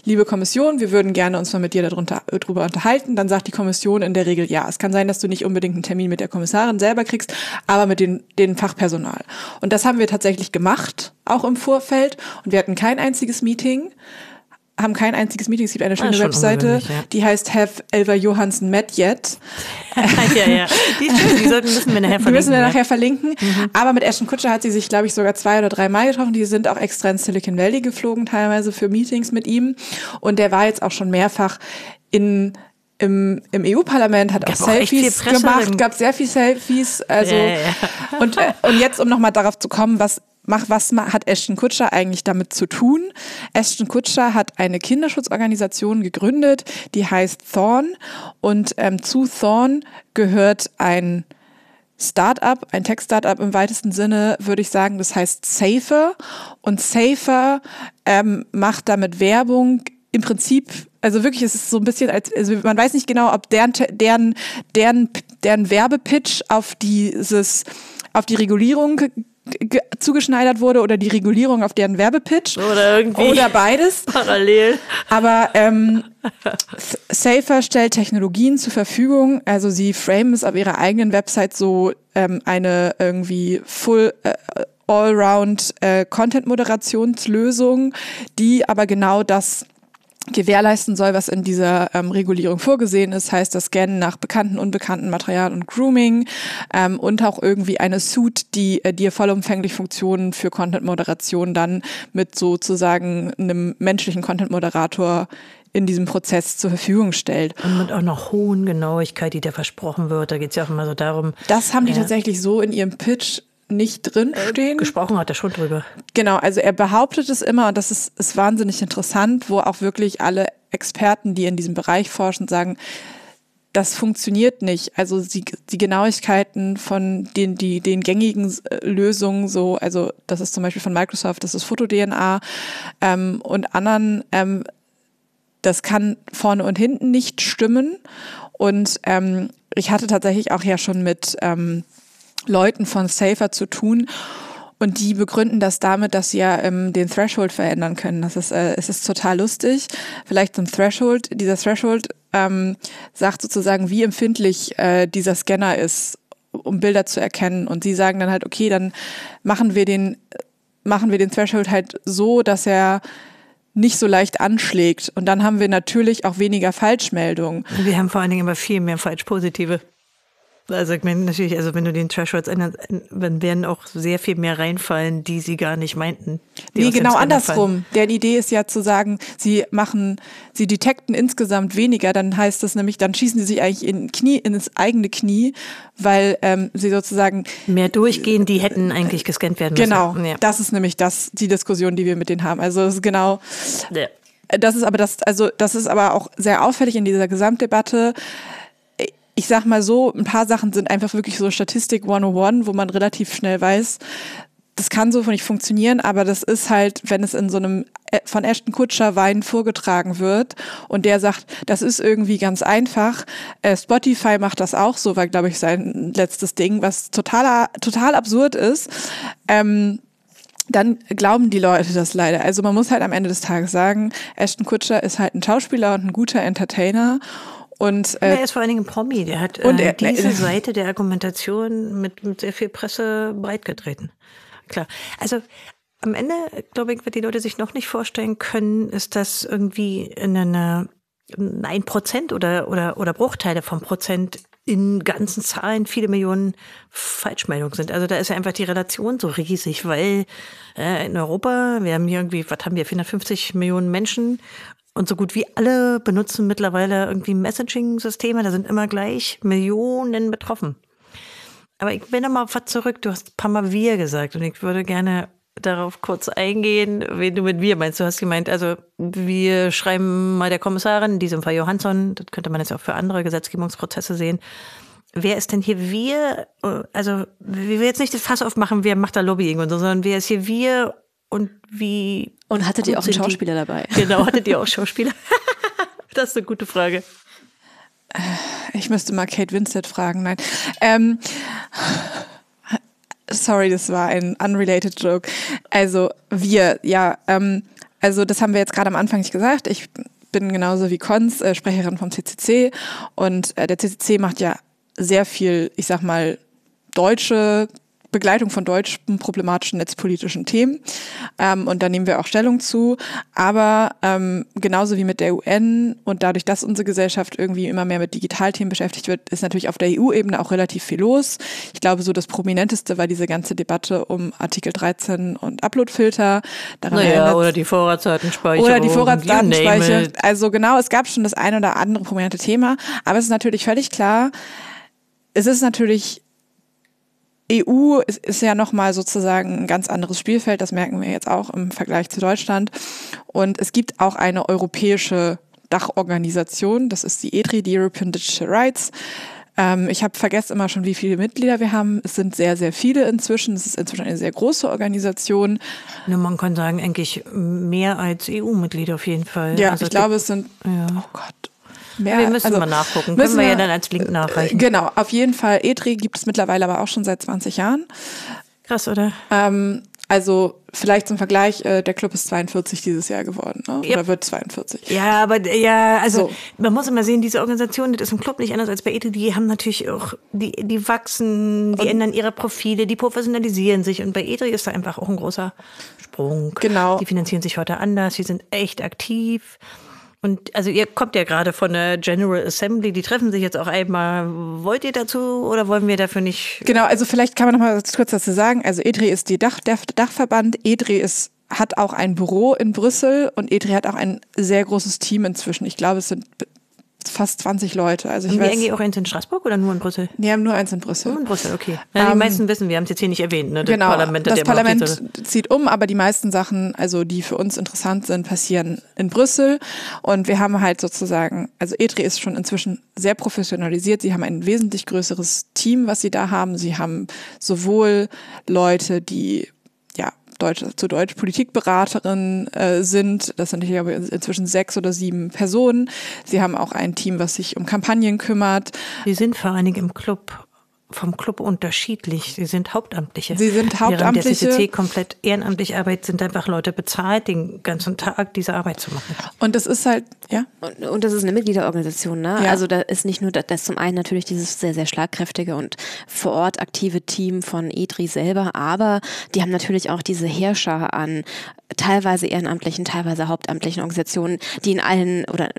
liebe Kommission, wir würden gerne uns mal mit dir darunter, darüber unterhalten. Dann sagt die Kommission in der Regel ja. Es kann sein, dass du nicht unbedingt einen Termin mit der Kommissarin selber kriegst, aber mit den, den Fachpersonal. Und das haben wir tatsächlich gemacht, auch im Vorfeld. Und wir hatten kein einziges Meeting haben kein einziges Meeting. Es gibt eine schöne Webseite, ja. die heißt Have Elva Johansen Met Yet. ja, ja. Die, die sollten, müssen wir nachher verlinken. Die müssen wir nachher verlinken. Mhm. Aber mit Ashton Kutscher hat sie sich, glaube ich, sogar zwei oder drei Mal getroffen. Die sind auch extra in Silicon Valley geflogen, teilweise für Meetings mit ihm. Und der war jetzt auch schon mehrfach in im, im EU-Parlament hat auch Selfies gemacht, gab sehr viel Selfies. Also ja, ja. Und, äh, und jetzt, um nochmal darauf zu kommen, was mach, was hat Ashton Kutscher eigentlich damit zu tun? Ashton Kutscher hat eine Kinderschutzorganisation gegründet, die heißt Thorn und ähm, zu Thorn gehört ein Startup, ein Tech-Startup im weitesten Sinne, würde ich sagen, das heißt Safer. Und Safer ähm, macht damit Werbung im Prinzip, also wirklich, es ist so ein bisschen, als, also man weiß nicht genau, ob deren, deren, deren, deren Werbepitch auf dieses, auf die Regulierung zugeschneidert wurde oder die Regulierung auf deren Werbepitch. Oder irgendwie. Oder beides. Parallel. Aber ähm, Safer stellt Technologien zur Verfügung. Also sie framen es auf ihrer eigenen Website so ähm, eine irgendwie full äh, Allround äh, Content-Moderationslösung, die aber genau das gewährleisten soll, was in dieser ähm, Regulierung vorgesehen ist, heißt das Scannen nach bekannten, unbekannten Material und Grooming ähm, und auch irgendwie eine Suit, die äh, dir vollumfänglich Funktionen für Content-Moderation dann mit sozusagen einem menschlichen Content-Moderator in diesem Prozess zur Verfügung stellt. Und mit auch noch hohen Genauigkeit, die da versprochen wird. Da geht es ja auch immer so darum. Das haben die ja. tatsächlich so in ihrem Pitch nicht drin äh. Gesprochen hat er schon drüber. Genau, also er behauptet es immer und das ist, ist wahnsinnig interessant, wo auch wirklich alle Experten, die in diesem Bereich forschen, sagen, das funktioniert nicht. Also die, die Genauigkeiten von den, die, den gängigen äh, Lösungen, so, also das ist zum Beispiel von Microsoft, das ist FotoDNA ähm, und anderen, ähm, das kann vorne und hinten nicht stimmen. Und ähm, ich hatte tatsächlich auch ja schon mit ähm, Leuten von Safer zu tun. Und die begründen das damit, dass sie ja ähm, den Threshold verändern können. Das ist, äh, es ist total lustig. Vielleicht so ein Threshold. Dieser Threshold ähm, sagt sozusagen, wie empfindlich äh, dieser Scanner ist, um Bilder zu erkennen. Und sie sagen dann halt, okay, dann machen wir den, machen wir den Threshold halt so, dass er nicht so leicht anschlägt. Und dann haben wir natürlich auch weniger Falschmeldungen. Wir haben vor allen Dingen immer viel mehr Falsch-Positive. Also ich meine natürlich, also wenn du den Thresholds änderst, dann werden auch sehr viel mehr reinfallen, die sie gar nicht meinten. Nee, genau andersrum. Deren Idee ist ja zu sagen, sie machen, sie detekten insgesamt weniger, dann heißt das nämlich, dann schießen sie sich eigentlich in Knie, in das eigene Knie, weil ähm, sie sozusagen mehr durchgehen, die hätten eigentlich gescannt werden müssen. Genau, ja. das ist nämlich das, die Diskussion, die wir mit denen haben. Also das ist genau. Ja. Das ist aber das, also das ist aber auch sehr auffällig in dieser Gesamtdebatte ich sag mal so, ein paar Sachen sind einfach wirklich so Statistik 101, wo man relativ schnell weiß, das kann so nicht funktionieren, aber das ist halt, wenn es in so einem äh, von Ashton Kutscher Wein vorgetragen wird und der sagt, das ist irgendwie ganz einfach. Äh, Spotify macht das auch so, war glaube ich sein letztes Ding, was total total absurd ist. Ähm, dann glauben die Leute das leider. Also man muss halt am Ende des Tages sagen, Ashton Kutscher ist halt ein Schauspieler und ein guter Entertainer und, äh, er ist vor allen Dingen Promi. Der hat äh, er, diese äh, Seite der Argumentation mit, mit sehr viel Presse breitgetreten. Klar. Also am Ende, glaube ich, wird die Leute sich noch nicht vorstellen können, ist das irgendwie eine, ein Prozent oder, oder, oder Bruchteile vom Prozent in ganzen Zahlen viele Millionen Falschmeldungen sind. Also da ist ja einfach die Relation so riesig, weil äh, in Europa, wir haben hier irgendwie, was haben wir, 450 Millionen Menschen und so gut wie alle benutzen mittlerweile irgendwie Messaging-Systeme. Da sind immer gleich Millionen betroffen. Aber ich will noch mal was zurück. Du hast ein paar Mal wir gesagt und ich würde gerne darauf kurz eingehen, wen du mit wir meinst. Du hast gemeint, also wir schreiben mal der Kommissarin, in diesem Fall Johansson, das könnte man jetzt auch für andere Gesetzgebungsprozesse sehen. Wer ist denn hier wir? Also, wir will jetzt nicht das Fass aufmachen, wer macht da Lobbying und so, sondern wer ist hier wir und wie. Und hattet ihr auch einen Schauspieler die? dabei? Genau, hattet ihr auch Schauspieler? das ist eine gute Frage. Äh, ich müsste mal Kate Winslet fragen. Nein. Ähm, sorry, das war ein unrelated Joke. Also wir, ja, ähm, also das haben wir jetzt gerade am Anfang nicht gesagt. Ich bin genauso wie Cons äh, Sprecherin vom CCC und äh, der CCC macht ja sehr viel, ich sag mal, deutsche Begleitung von deutschen problematischen netzpolitischen Themen. Ähm, und da nehmen wir auch Stellung zu. Aber ähm, genauso wie mit der UN und dadurch, dass unsere Gesellschaft irgendwie immer mehr mit Digitalthemen beschäftigt wird, ist natürlich auf der EU-Ebene auch relativ viel los. Ich glaube, so das Prominenteste war diese ganze Debatte um Artikel 13 und Uploadfilter. Daran naja, oder die Vorratsdatenspeicher. Oder die Vorratsdatenspeicher. Also genau, es gab schon das ein oder andere prominente Thema. Aber es ist natürlich völlig klar, es ist natürlich EU ist, ist ja nochmal sozusagen ein ganz anderes Spielfeld, das merken wir jetzt auch im Vergleich zu Deutschland. Und es gibt auch eine europäische Dachorganisation, das ist die EDRI, die European Digital Rights. Ähm, ich habe vergessen immer schon, wie viele Mitglieder wir haben. Es sind sehr, sehr viele inzwischen. Es ist inzwischen eine sehr große Organisation. Ja, man kann sagen, eigentlich mehr als EU-Mitglieder auf jeden Fall. Ja, also ich glaube, es sind, ja. oh Gott, Mehr, wir müssen also, mal nachgucken. Können wir, wir ja dann als Link nachreichen. Genau, auf jeden Fall. EDRI gibt es mittlerweile aber auch schon seit 20 Jahren. Krass, oder? Ähm, also vielleicht zum Vergleich, äh, der Club ist 42 dieses Jahr geworden, ne? oder wird 42. Ja, aber ja, also so. man muss immer sehen, diese Organisation, das ist im Club nicht anders als bei ETI, die haben natürlich auch, die, die wachsen, die und ändern ihre Profile, die professionalisieren sich und bei ETI ist da einfach auch ein großer Sprung. Genau. Die finanzieren sich heute anders, die sind echt aktiv. Und also ihr kommt ja gerade von der General Assembly, die treffen sich jetzt auch einmal. Wollt ihr dazu oder wollen wir dafür nicht? Genau, also vielleicht kann man noch mal kurz dazu sagen. Also EDRI ist die Dach, der Dachverband. EDRI ist hat auch ein Büro in Brüssel und EDRI hat auch ein sehr großes Team inzwischen. Ich glaube, es sind fast 20 Leute. Also ich haben weiß, die eigentlich auch eins in Straßburg oder nur in Brüssel? Die haben nur eins in Brüssel. Nur in Brüssel, okay. Ja, die ähm, meisten wissen, wir haben es jetzt hier nicht erwähnt. Ne? Das genau, Parlament, das Parlament zieht um, aber die meisten Sachen, also die für uns interessant sind, passieren in Brüssel. Und wir haben halt sozusagen, also ETRI ist schon inzwischen sehr professionalisiert. Sie haben ein wesentlich größeres Team, was sie da haben. Sie haben sowohl Leute, die Deutsch, zu Deutsch Politikberaterin äh, sind. Das sind hier inzwischen sechs oder sieben Personen. Sie haben auch ein Team, was sich um Kampagnen kümmert. Sie sind vor allen Dingen im Club vom Club unterschiedlich. Sie sind Hauptamtliche. Sie sind Hauptamtliche. Während der CCC komplett ehrenamtlich arbeitet, sind einfach Leute bezahlt, den ganzen Tag diese Arbeit zu machen. Und das ist halt, ja. Und, und das ist eine Mitgliederorganisation, ne? Ja. Also da ist nicht nur das, das zum einen natürlich dieses sehr, sehr schlagkräftige und vor Ort aktive Team von EDRI selber, aber die haben natürlich auch diese Herrscher an teilweise ehrenamtlichen, teilweise hauptamtlichen Organisationen, die in allen oder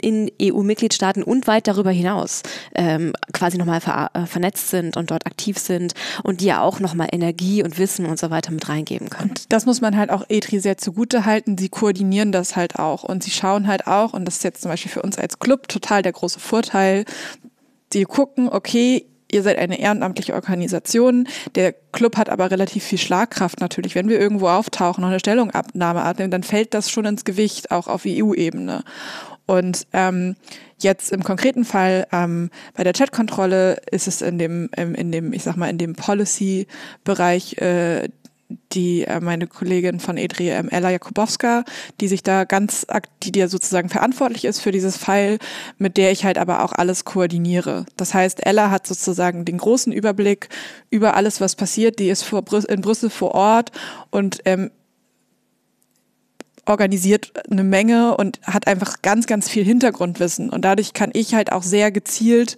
in EU-Mitgliedstaaten und weit darüber hinaus ähm, quasi nochmal ver äh, vernetzt sind und dort aktiv sind und die ja auch nochmal Energie und Wissen und so weiter mit reingeben können. Und das muss man halt auch ETRI sehr zugute halten. Sie koordinieren das halt auch und sie schauen halt auch, und das ist jetzt zum Beispiel für uns als Club total der große Vorteil, sie gucken, okay, ihr seid eine ehrenamtliche Organisation. Der Club hat aber relativ viel Schlagkraft natürlich. Wenn wir irgendwo auftauchen und eine Stellungnahme abnehmen, dann fällt das schon ins Gewicht, auch auf EU-Ebene. Und ähm, jetzt im konkreten Fall ähm, bei der Chatkontrolle ist es in dem, in dem, ich sag mal, in dem Policy-Bereich äh, die äh, meine Kollegin von EDRI, ähm, Ella Jakubowska, die sich da ganz, die dir sozusagen verantwortlich ist für dieses File, mit der ich halt aber auch alles koordiniere. Das heißt, Ella hat sozusagen den großen Überblick über alles, was passiert. Die ist vor Brü in Brüssel vor Ort und ähm, organisiert eine Menge und hat einfach ganz, ganz viel Hintergrundwissen. Und dadurch kann ich halt auch sehr gezielt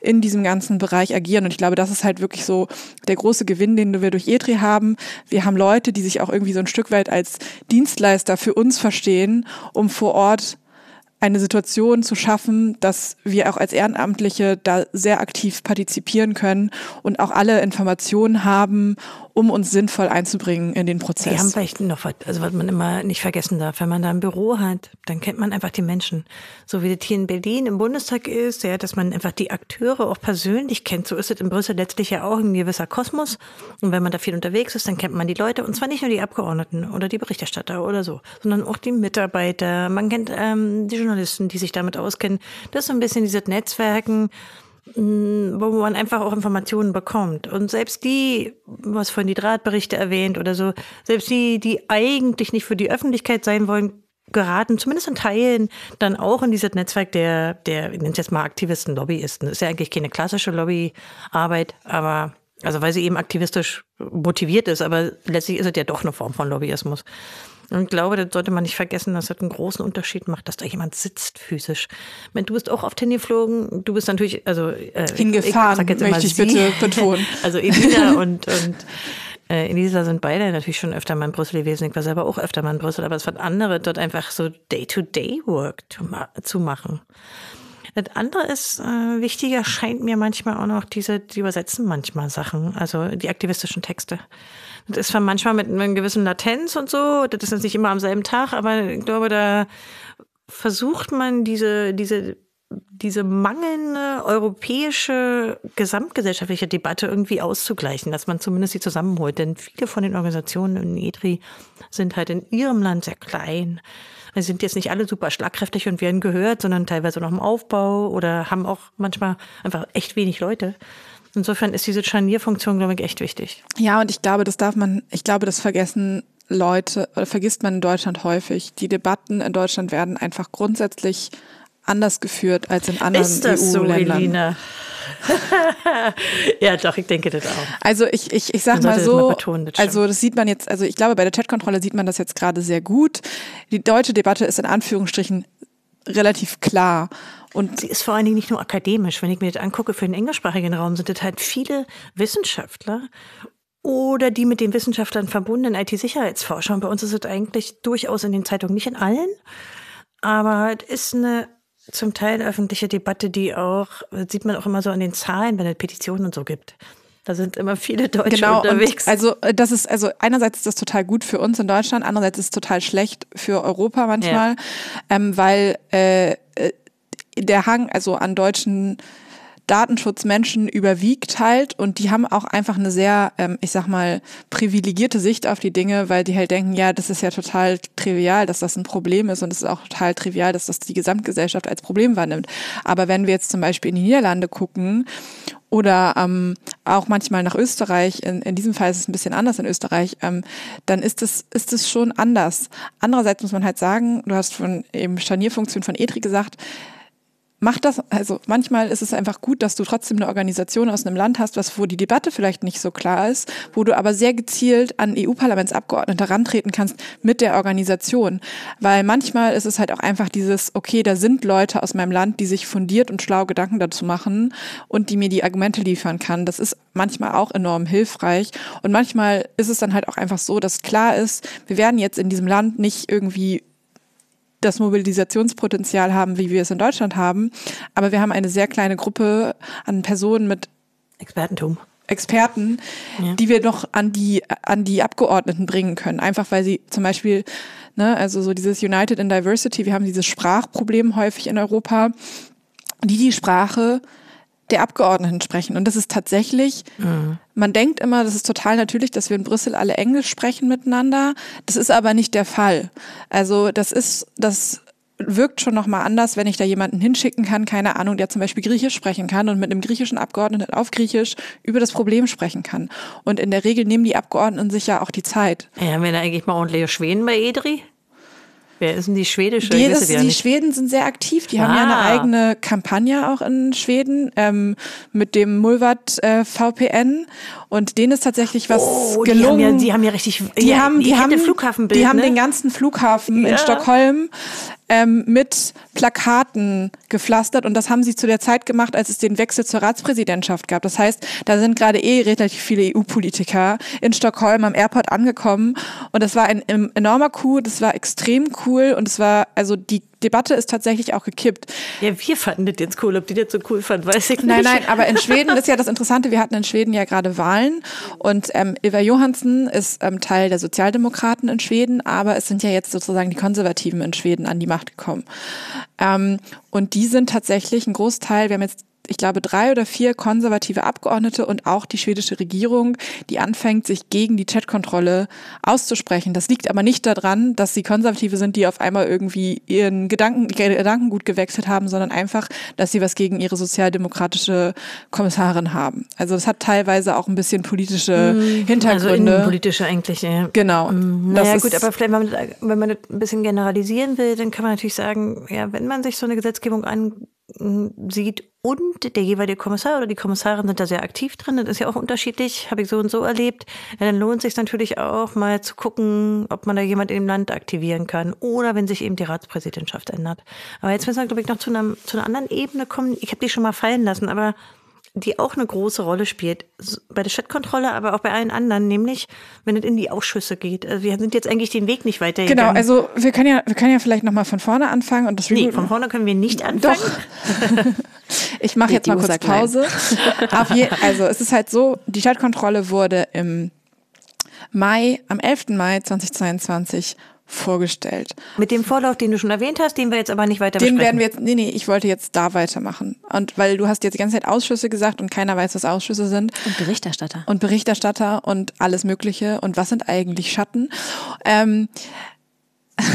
in diesem ganzen Bereich agieren. Und ich glaube, das ist halt wirklich so der große Gewinn, den wir durch ETRI haben. Wir haben Leute, die sich auch irgendwie so ein Stück weit als Dienstleister für uns verstehen, um vor Ort eine Situation zu schaffen, dass wir auch als Ehrenamtliche da sehr aktiv partizipieren können und auch alle Informationen haben, um uns sinnvoll einzubringen in den Prozess. Wir haben vielleicht noch was, also was man immer nicht vergessen darf. Wenn man da ein Büro hat, dann kennt man einfach die Menschen. So wie das hier in Berlin im Bundestag ist, ja, dass man einfach die Akteure auch persönlich kennt. So ist es in Brüssel letztlich ja auch ein gewisser Kosmos. Und wenn man da viel unterwegs ist, dann kennt man die Leute. Und zwar nicht nur die Abgeordneten oder die Berichterstatter oder so, sondern auch die Mitarbeiter. Man kennt ähm, die Journalisten, die sich damit auskennen. Das ist so ein bisschen dieses Netzwerken wo man einfach auch Informationen bekommt. Und selbst die, was von die Drahtberichte erwähnt oder so, selbst die, die eigentlich nicht für die Öffentlichkeit sein wollen, geraten, zumindest in Teilen, dann auch in dieses Netzwerk der, der, ich nenne es jetzt mal Aktivisten, Lobbyisten. Das ist ja eigentlich keine klassische Lobbyarbeit, aber, also weil sie eben aktivistisch motiviert ist, aber letztlich ist es ja doch eine Form von Lobbyismus. Und ich glaube, das sollte man nicht vergessen, dass das einen großen Unterschied macht, dass da jemand sitzt physisch. Du bist auch oft hingeflogen, du bist natürlich, also äh, hingefahren, ich möchte ich bitte betonen. also Elina und, und äh, Elisa sind beide natürlich schon öfter mal in Brüssel gewesen. Ich war selber auch öfter mal in Brüssel, aber es wird andere dort einfach so Day-to-Day-Work zu machen. Das andere ist äh, wichtiger, scheint mir manchmal auch noch diese, die übersetzen manchmal Sachen, also die aktivistischen Texte. Das ist manchmal mit einer gewissen Latenz und so, das ist nicht immer am selben Tag, aber ich glaube, da versucht man diese, diese, diese mangelnde europäische gesamtgesellschaftliche Debatte irgendwie auszugleichen, dass man zumindest sie zusammenholt. Denn viele von den Organisationen in EDRI sind halt in ihrem Land sehr klein. Sie sind jetzt nicht alle super schlagkräftig und werden gehört, sondern teilweise noch im Aufbau oder haben auch manchmal einfach echt wenig Leute. Insofern ist diese Scharnierfunktion, glaube ich, echt wichtig. Ja, und ich glaube, das darf man, ich glaube, das vergessen Leute oder vergisst man in Deutschland häufig. Die Debatten in Deutschland werden einfach grundsätzlich anders geführt als in anderen Ist das so, EU-Ländern. Elina? ja, doch, ich denke das auch. Also ich, ich, ich sag mal sollte das so, mal betonen, das also das sieht man jetzt, also ich glaube, bei der Chatkontrolle sieht man das jetzt gerade sehr gut. Die deutsche Debatte ist in Anführungsstrichen relativ klar. Und Sie ist vor allen Dingen nicht nur akademisch. Wenn ich mir das angucke, für den englischsprachigen Raum sind das halt viele Wissenschaftler oder die mit den Wissenschaftlern verbundenen IT-Sicherheitsforscher. Und bei uns ist es eigentlich durchaus in den Zeitungen, nicht in allen, aber es ist eine zum Teil öffentliche Debatte, die auch, sieht man auch immer so an den Zahlen, wenn es Petitionen und so gibt. Da sind immer viele Deutsche genau, unterwegs. also äh, das ist, also einerseits ist das total gut für uns in Deutschland, andererseits ist es total schlecht für Europa manchmal, ähm, weil äh, äh, der Hang also an deutschen Datenschutzmenschen überwiegt halt und die haben auch einfach eine sehr, ähm, ich sag mal, privilegierte Sicht auf die Dinge, weil die halt denken, ja, das ist ja total trivial, dass das ein Problem ist und es ist auch total trivial, dass das die Gesamtgesellschaft als Problem wahrnimmt. Aber wenn wir jetzt zum Beispiel in die Niederlande gucken oder ähm, auch manchmal nach Österreich, in, in diesem Fall ist es ein bisschen anders in Österreich, ähm, dann ist es, ist es schon anders. Andererseits muss man halt sagen, du hast von eben Scharnierfunktion von EDRI gesagt, macht das, also manchmal ist es einfach gut, dass du trotzdem eine Organisation aus einem Land hast, was, wo die Debatte vielleicht nicht so klar ist, wo du aber sehr gezielt an EU-Parlamentsabgeordnete herantreten kannst mit der Organisation. Weil manchmal ist es halt auch einfach dieses, okay, da sind Leute aus meinem Land, die sich fundiert und schlau Gedanken dazu machen und die mir die Argumente liefern kann. Das ist manchmal auch enorm hilfreich. Und manchmal ist es dann halt auch einfach so, dass klar ist, wir werden jetzt in diesem Land nicht irgendwie das Mobilisationspotenzial haben, wie wir es in Deutschland haben. Aber wir haben eine sehr kleine Gruppe an Personen mit Expertentum. Experten, Ja. die wir noch an die, an die Abgeordneten bringen können. Einfach weil sie zum Beispiel, ne, also so dieses United in Diversity, wir haben dieses Sprachproblem häufig in Europa, die die Sprache der Abgeordneten sprechen. Und das ist tatsächlich, man denkt immer, das ist total natürlich, dass wir in Brüssel alle Englisch sprechen miteinander. Das ist aber nicht der Fall. Also das ist, das wirkt schon nochmal anders, wenn ich da jemanden hinschicken kann, keine Ahnung, der zum Beispiel Griechisch sprechen kann und mit einem griechischen Abgeordneten auf Griechisch über das Problem sprechen kann. Und in der Regel nehmen die Abgeordneten sich ja auch die Zeit. Ja, haben wir da eigentlich mal ordentliche Schweden bei EDRI? Wer ist denn die schwedische? Die, das, die nicht. Schweden sind sehr aktiv. Die haben ja eine Ah. eigene Kampagne auch in Schweden ähm, mit dem Mulvat äh, VPN. Und denen ist tatsächlich was Oh, die gelungen. haben ja, die haben ja richtig. die ja, haben, die haben, Flughafenbild, die haben ne? den ganzen Flughafen in Ja. Stockholm ähm, mit Plakaten gepflastert und das haben sie zu der Zeit gemacht, als es den Wechsel zur Ratspräsidentschaft gab. Das heißt, da sind gerade eh relativ viele EU-Politiker in Stockholm am Airport angekommen und das war ein em- enormer Coup, das war extrem cool und es war, also die Debatte ist tatsächlich auch gekippt. Ja, wir fanden das jetzt cool. Ob die das so cool fand, weiß ich nicht. Nein, nein, aber in Schweden ist ja das Interessante, wir hatten in Schweden ja gerade Wahlen und ähm, Ylva Johansson ist ähm, Teil der Sozialdemokraten in Schweden, aber es sind ja jetzt sozusagen die Konservativen in Schweden an die Macht gekommen. Ähm, und die sind tatsächlich ein Großteil, wir haben jetzt ich glaube, drei oder vier konservative Abgeordnete und auch die schwedische Regierung, die anfängt, sich gegen die Chatkontrolle auszusprechen. Das liegt aber nicht daran, dass sie Konservative sind, die auf einmal irgendwie ihren Gedanken, Gedankengut gewechselt haben, sondern einfach, dass sie was gegen ihre sozialdemokratische Kommissarin haben. Also das hat teilweise auch ein bisschen politische Also Hintergründe. innenpolitische eigentlich, ja. Genau. Naja, Das gut, aber vielleicht, wenn man, das, wenn man das ein bisschen generalisieren will, dann kann man natürlich sagen, ja, wenn man sich so eine Gesetzgebung ansieht und der jeweilige Kommissar oder die Kommissarin sind da sehr aktiv drin, das ist ja auch unterschiedlich, habe ich so und so erlebt, ja, dann lohnt sich natürlich auch mal zu gucken, ob man da jemand im Land aktivieren kann oder wenn sich eben die Ratspräsidentschaft ändert. Aber jetzt müssen wir, glaube ich, noch zu, einem, zu einer anderen Ebene kommen. Ich habe die schon mal fallen lassen, aber die auch eine große Rolle spielt. Bei der Stadtkontrolle, aber auch bei allen anderen, nämlich wenn es in die Ausschüsse geht. Also wir sind jetzt eigentlich den Weg nicht weitergegangen. Genau, also wir können ja, wir können ja vielleicht nochmal von vorne anfangen und das Nee, von vorne können wir nicht anfangen. Doch. Ich mache jetzt mal kurz. Pause. Auf je, also es ist halt so, die Stadtkontrolle wurde im Mai, am 11. Mai 2022 vorgestellt. Mit dem Vorlauf, den du schon erwähnt hast, den wir jetzt aber nicht weiter Den besprechen. werden wir jetzt, nee, nee, ich wollte jetzt da weitermachen. Und weil du hast jetzt die ganze Zeit Ausschüsse gesagt und keiner weiß, was Ausschüsse sind. Und Berichterstatter. und Berichterstatter und alles Mögliche und was sind eigentlich Schatten. Ähm,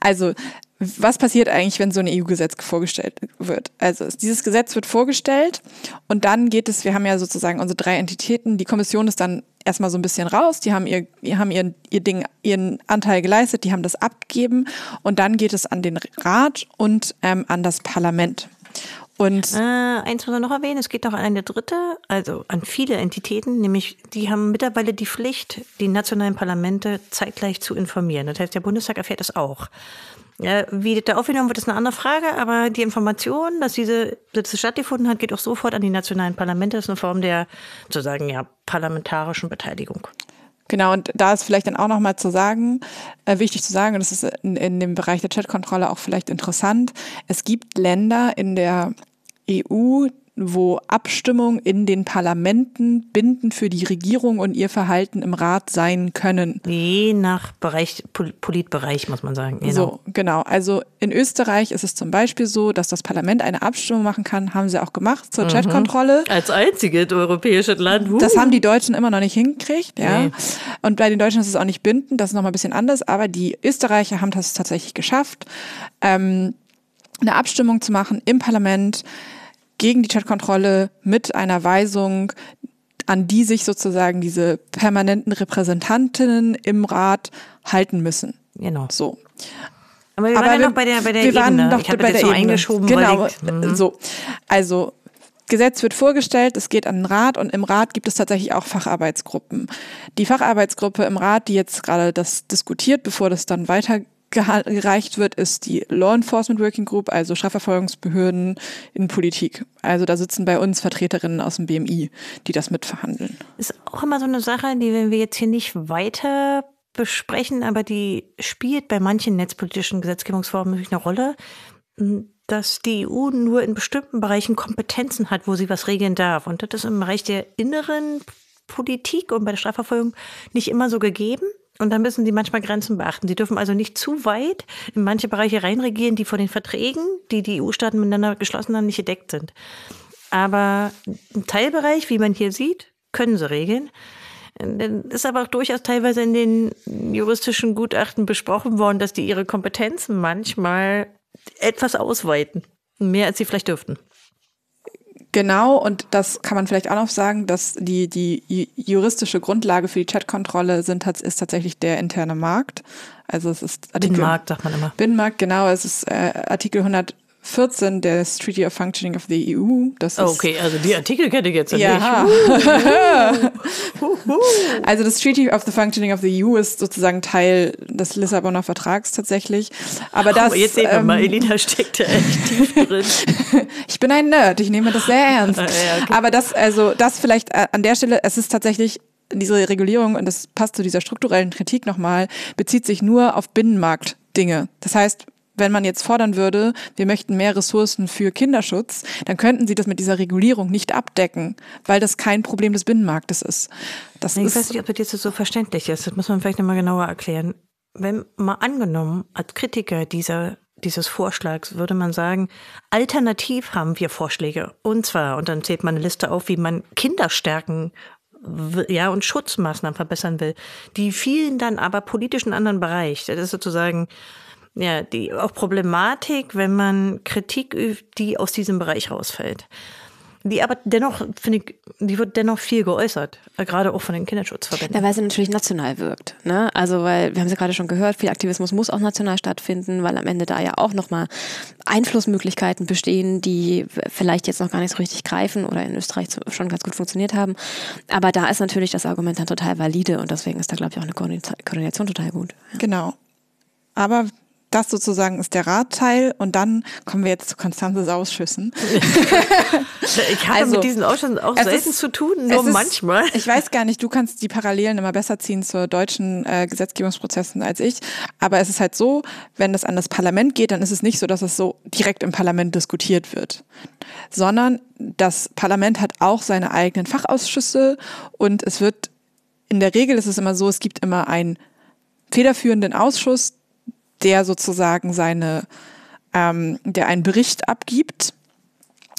also was passiert eigentlich, wenn so ein EU-Gesetz vorgestellt wird? Also dieses Gesetz wird vorgestellt und dann geht es, wir haben ja sozusagen unsere drei Entitäten, die Kommission ist dann erstmal so ein bisschen raus, die haben ihr, die haben ihr, ihr Ding, ihren Anteil geleistet, die haben das abgegeben und dann geht es an den Rat und ähm, an das Parlament. Und äh, eins muss man noch erwähnen, es geht noch an eine dritte, also an viele Entitäten, nämlich die haben mittlerweile die Pflicht, die nationalen Parlamente zeitgleich zu informieren. Das heißt, der Bundestag erfährt das auch. Wie da aufgenommen wird, ist eine andere Frage, aber die Information, dass diese Sitze stattgefunden hat, geht auch sofort an die nationalen Parlamente. Das ist eine Form der sozusagen ja parlamentarischen Beteiligung. Genau, und da ist vielleicht dann auch nochmal zu sagen, äh, wichtig zu sagen, und das ist in, in dem Bereich der Chatkontrolle auch vielleicht interessant, es gibt Länder in der EU, wo Abstimmungen in den Parlamenten bindend für die Regierung und ihr Verhalten im Rat sein können. Je nach Bereich, Politbereich, muss man sagen. Genau. So, genau. Also in Österreich ist es zum Beispiel so, dass das Parlament eine Abstimmung machen kann, haben sie auch gemacht zur mhm. Chatkontrolle. Als einziges europäisches Land. Uh. Das haben die Deutschen immer noch nicht hingekriegt, ja. Nee. Und bei den Deutschen ist es auch nicht bindend, das ist nochmal ein bisschen anders, aber die Österreicher haben das tatsächlich geschafft, ähm, eine Abstimmung zu machen im Parlament gegen die Chatkontrolle mit einer Weisung, an die sich sozusagen diese permanenten Repräsentantinnen im Rat halten müssen. Genau. So. Aber wir waren Aber ja noch bei der, bei der wir Ebene. Waren noch ich bei der so Ebene. eingeschoben. Genau. Mhm. so. Also, Gesetz wird vorgestellt, es geht an den Rat und im Rat gibt es tatsächlich auch Facharbeitsgruppen. Die Facharbeitsgruppe im Rat, die jetzt gerade das diskutiert, bevor das dann weiter gereicht wird, ist die Law Enforcement Working Group, also Strafverfolgungsbehörden in Politik. Also da sitzen bei uns Vertreterinnen aus dem BMI, die das mitverhandeln. Ist auch immer so eine Sache, die wenn wir jetzt hier nicht weiter besprechen, aber die spielt bei manchen netzpolitischen Gesetzgebungsformen natürlich eine Rolle, dass die EU nur in bestimmten Bereichen Kompetenzen hat, wo sie was regeln darf. Und das ist im Bereich der inneren Politik und bei der Strafverfolgung nicht immer so gegeben. Und da müssen sie manchmal Grenzen beachten. Sie dürfen also nicht zu weit in manche Bereiche reinregieren, die von den Verträgen, die die EU-Staaten miteinander geschlossen haben, nicht gedeckt sind. Aber im Teilbereich, wie man hier sieht, können sie regeln. Ist aber auch durchaus teilweise in den juristischen Gutachten besprochen worden, dass die ihre Kompetenzen manchmal etwas ausweiten. Mehr als sie vielleicht dürften. Genau, und das kann man vielleicht auch noch sagen, dass die, die juristische Grundlage für die Chatkontrolle sind, ist tatsächlich der interne Markt. Also es ist Artikel, Binnenmarkt, sagt man immer. Binnenmarkt, genau. Es ist äh, Artikel 100 14 des Treaty of Functioning of the EU. Das ist, okay, also die Artikel kenne ich jetzt ja. also das Treaty of the Functioning of the EU ist sozusagen Teil des Lissabonner Vertrags tatsächlich. Aber das, oh, jetzt sehen wir ähm, mal, Elina steckt da echt tief drin. ich bin ein Nerd, ich nehme das sehr ernst. ja, okay. Aber das, also das vielleicht äh, an der Stelle, es ist tatsächlich diese Regulierung, und das passt zu dieser strukturellen Kritik nochmal, bezieht sich nur auf Binnenmarktdinge. Das heißt, wenn man jetzt fordern würde, wir möchten mehr Ressourcen für Kinderschutz, dann könnten sie das mit dieser Regulierung nicht abdecken, weil das kein Problem des Binnenmarktes ist. Das ich ist weiß nicht, ob das jetzt so verständlich ist. Das muss man vielleicht nochmal genauer erklären. Wenn mal angenommen, als Kritiker dieser dieses Vorschlags würde man sagen, alternativ haben wir Vorschläge. Und zwar, und dann zählt man eine Liste auf, wie man Kinder stärken ja, und Schutzmaßnahmen verbessern will. Die fielen dann aber politisch in einen anderen Bereich. Das ist sozusagen ja, die auch Problematik, wenn man Kritik übt, die aus diesem Bereich rausfällt. Die aber dennoch, finde ich, die wird dennoch viel geäußert, gerade auch von den Kinderschutzverbänden. Ja, weil sie natürlich national wirkt. Ne? Also, weil, wir haben es ja gerade schon gehört, viel Aktivismus muss auch national stattfinden, weil am Ende da ja auch nochmal Einflussmöglichkeiten bestehen, die vielleicht jetzt noch gar nicht so richtig greifen oder in Österreich schon ganz gut funktioniert haben. Aber da ist natürlich das Argument dann total valide und deswegen ist da, glaube ich, auch eine Koordination total gut. Genau. Aber das sozusagen ist der Ratteil und dann kommen wir jetzt zu Konstanzes Ausschüssen. ich habe also, mit diesen Ausschüssen auch selten ist, zu tun, nur ist, manchmal. Ich weiß gar nicht, du kannst die Parallelen immer besser ziehen zu deutschen äh, Gesetzgebungsprozessen als ich, aber es ist halt so, wenn das an das Parlament geht, dann ist es nicht so, dass es so direkt im Parlament diskutiert wird, sondern das Parlament hat auch seine eigenen Fachausschüsse und es wird in der Regel ist es immer so, es gibt immer einen federführenden Ausschuss, der sozusagen seine, ähm, der einen Bericht abgibt.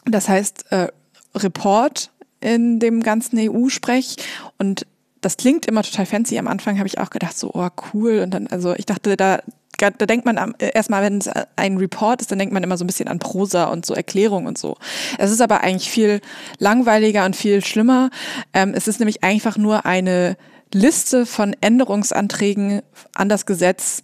Das heißt äh, Report in dem ganzen EU-Sprech und das klingt immer total fancy. Am Anfang habe ich auch gedacht, so, oh, cool. Und dann, also ich dachte, da da denkt man äh, erstmal, wenn es ein Report ist, dann denkt man immer so ein bisschen an Prosa und so Erklärung und so. Es ist aber eigentlich viel langweiliger und viel schlimmer. Ähm, es ist nämlich einfach nur eine Liste von Änderungsanträgen an das Gesetz,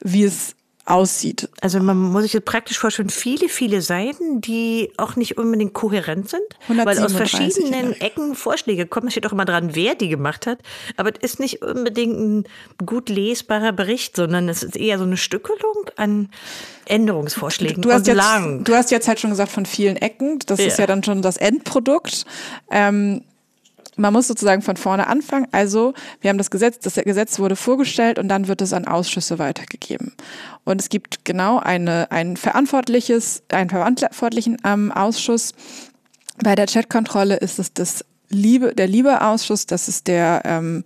wie es aussieht. Also man muss sich jetzt praktisch vorstellen, viele, viele Seiten, die auch nicht unbedingt kohärent sind, weil aus verschiedenen Ecken Vorschläge kommen. Es steht auch immer dran, wer die gemacht hat. Aber es ist nicht unbedingt ein gut lesbarer Bericht, sondern es ist eher so eine Stückelung an Änderungsvorschlägen du hast, jetzt, du hast jetzt halt schon gesagt von vielen Ecken. Das ja. ist ja dann schon das Endprodukt. Ähm, man muss sozusagen von vorne anfangen. Also, wir haben das Gesetz, das Gesetz wurde vorgestellt und dann wird es an Ausschüsse weitergegeben. Und es gibt genau eine, ein verantwortliches, einen verantwortlichen ähm, Ausschuss. Bei der Chatkontrolle ist es das Liebe, der Liebeausschuss, das ist der ähm,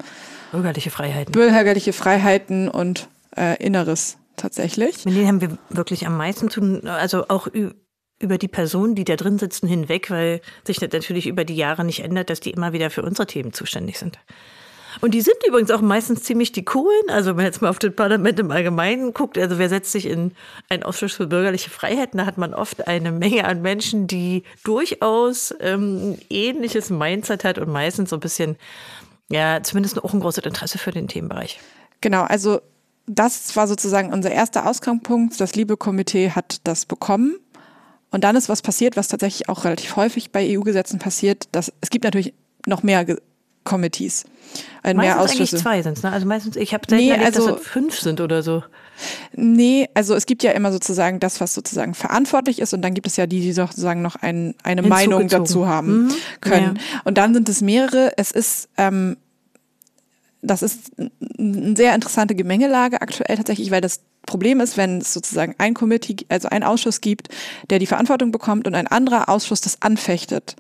bürgerliche Freiheiten. Bürgerliche Freiheiten und äh, Inneres tatsächlich. Mit denen haben wir wirklich am meisten zu tun, also auch über die Personen, die da drin sitzen, hinweg, weil sich das natürlich über die Jahre nicht ändert, dass die immer wieder für unsere Themen zuständig sind. Und die sind übrigens auch meistens ziemlich die coolen. Also wenn man jetzt mal auf das Parlament im Allgemeinen guckt, also wer setzt sich in einen Ausschuss für bürgerliche Freiheiten, da hat man oft eine Menge an Menschen, die durchaus ähm, ein ähnliches Mindset hat und meistens so ein bisschen, ja, zumindest auch ein großes Interesse für den Themenbereich. Genau, also das war sozusagen unser erster Ausgangspunkt. Das Liebe-Komitee hat das bekommen und dann ist was passiert, was tatsächlich auch relativ häufig bei EU-Gesetzen passiert. Dass, es gibt natürlich noch mehr Ge Committees, äh, mehr Ausschüsse. Eigentlich zwei sind ne? Also meistens, ich habe selten nee, erlebt, also, dass es fünf sind oder so. Nee, also es gibt ja immer sozusagen das, was sozusagen verantwortlich ist und dann gibt es ja die, die sozusagen noch ein, eine Meinung dazu haben mhm. können. Ja. Und dann sind es mehrere. Es ist ähm, das ist eine sehr interessante Gemengelage aktuell tatsächlich, weil das Problem ist, wenn es sozusagen ein Committee, also ein Ausschuss gibt, der die Verantwortung bekommt und ein anderer Ausschuss das anfechtet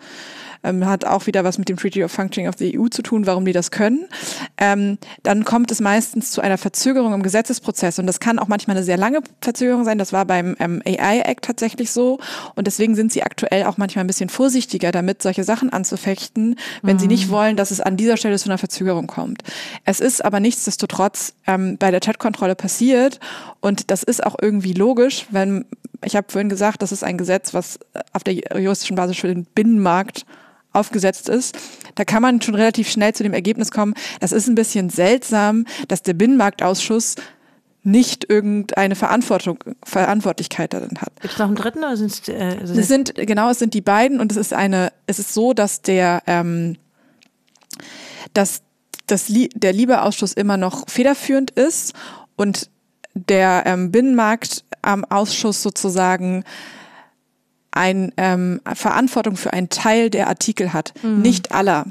ähm, hat auch wieder was mit dem Treaty of Functioning of the EU zu tun, warum die das können, ähm, dann kommt es meistens zu einer Verzögerung im Gesetzesprozess. Und das kann auch manchmal eine sehr lange Verzögerung sein. Das war beim ähm, AI-Act tatsächlich so. Und deswegen sind sie aktuell auch manchmal ein bisschen vorsichtiger damit, solche Sachen anzufechten, wenn mhm. sie nicht wollen, dass es an dieser Stelle zu einer Verzögerung kommt. Es ist aber nichtsdestotrotz ähm, bei der Chatkontrolle passiert. Und das ist auch irgendwie logisch, wenn ich habe vorhin gesagt, das ist ein Gesetz, was auf der juristischen Basis für den Binnenmarkt aufgesetzt ist, da kann man schon relativ schnell zu dem Ergebnis kommen, das ist ein bisschen seltsam, dass der Binnenmarktausschuss nicht irgendeine Verantwortung, Verantwortlichkeit darin hat. Gibt es noch einen dritten oder sind es? Äh, es sind genau, es sind die beiden und es ist eine, es ist so, dass der, ähm, dass das, der Liebeausschuss immer noch federführend ist und der ähm, Binnenmarkt am Ausschuss sozusagen ein, ähm, Verantwortung für einen Teil der Artikel hat, mhm. nicht aller.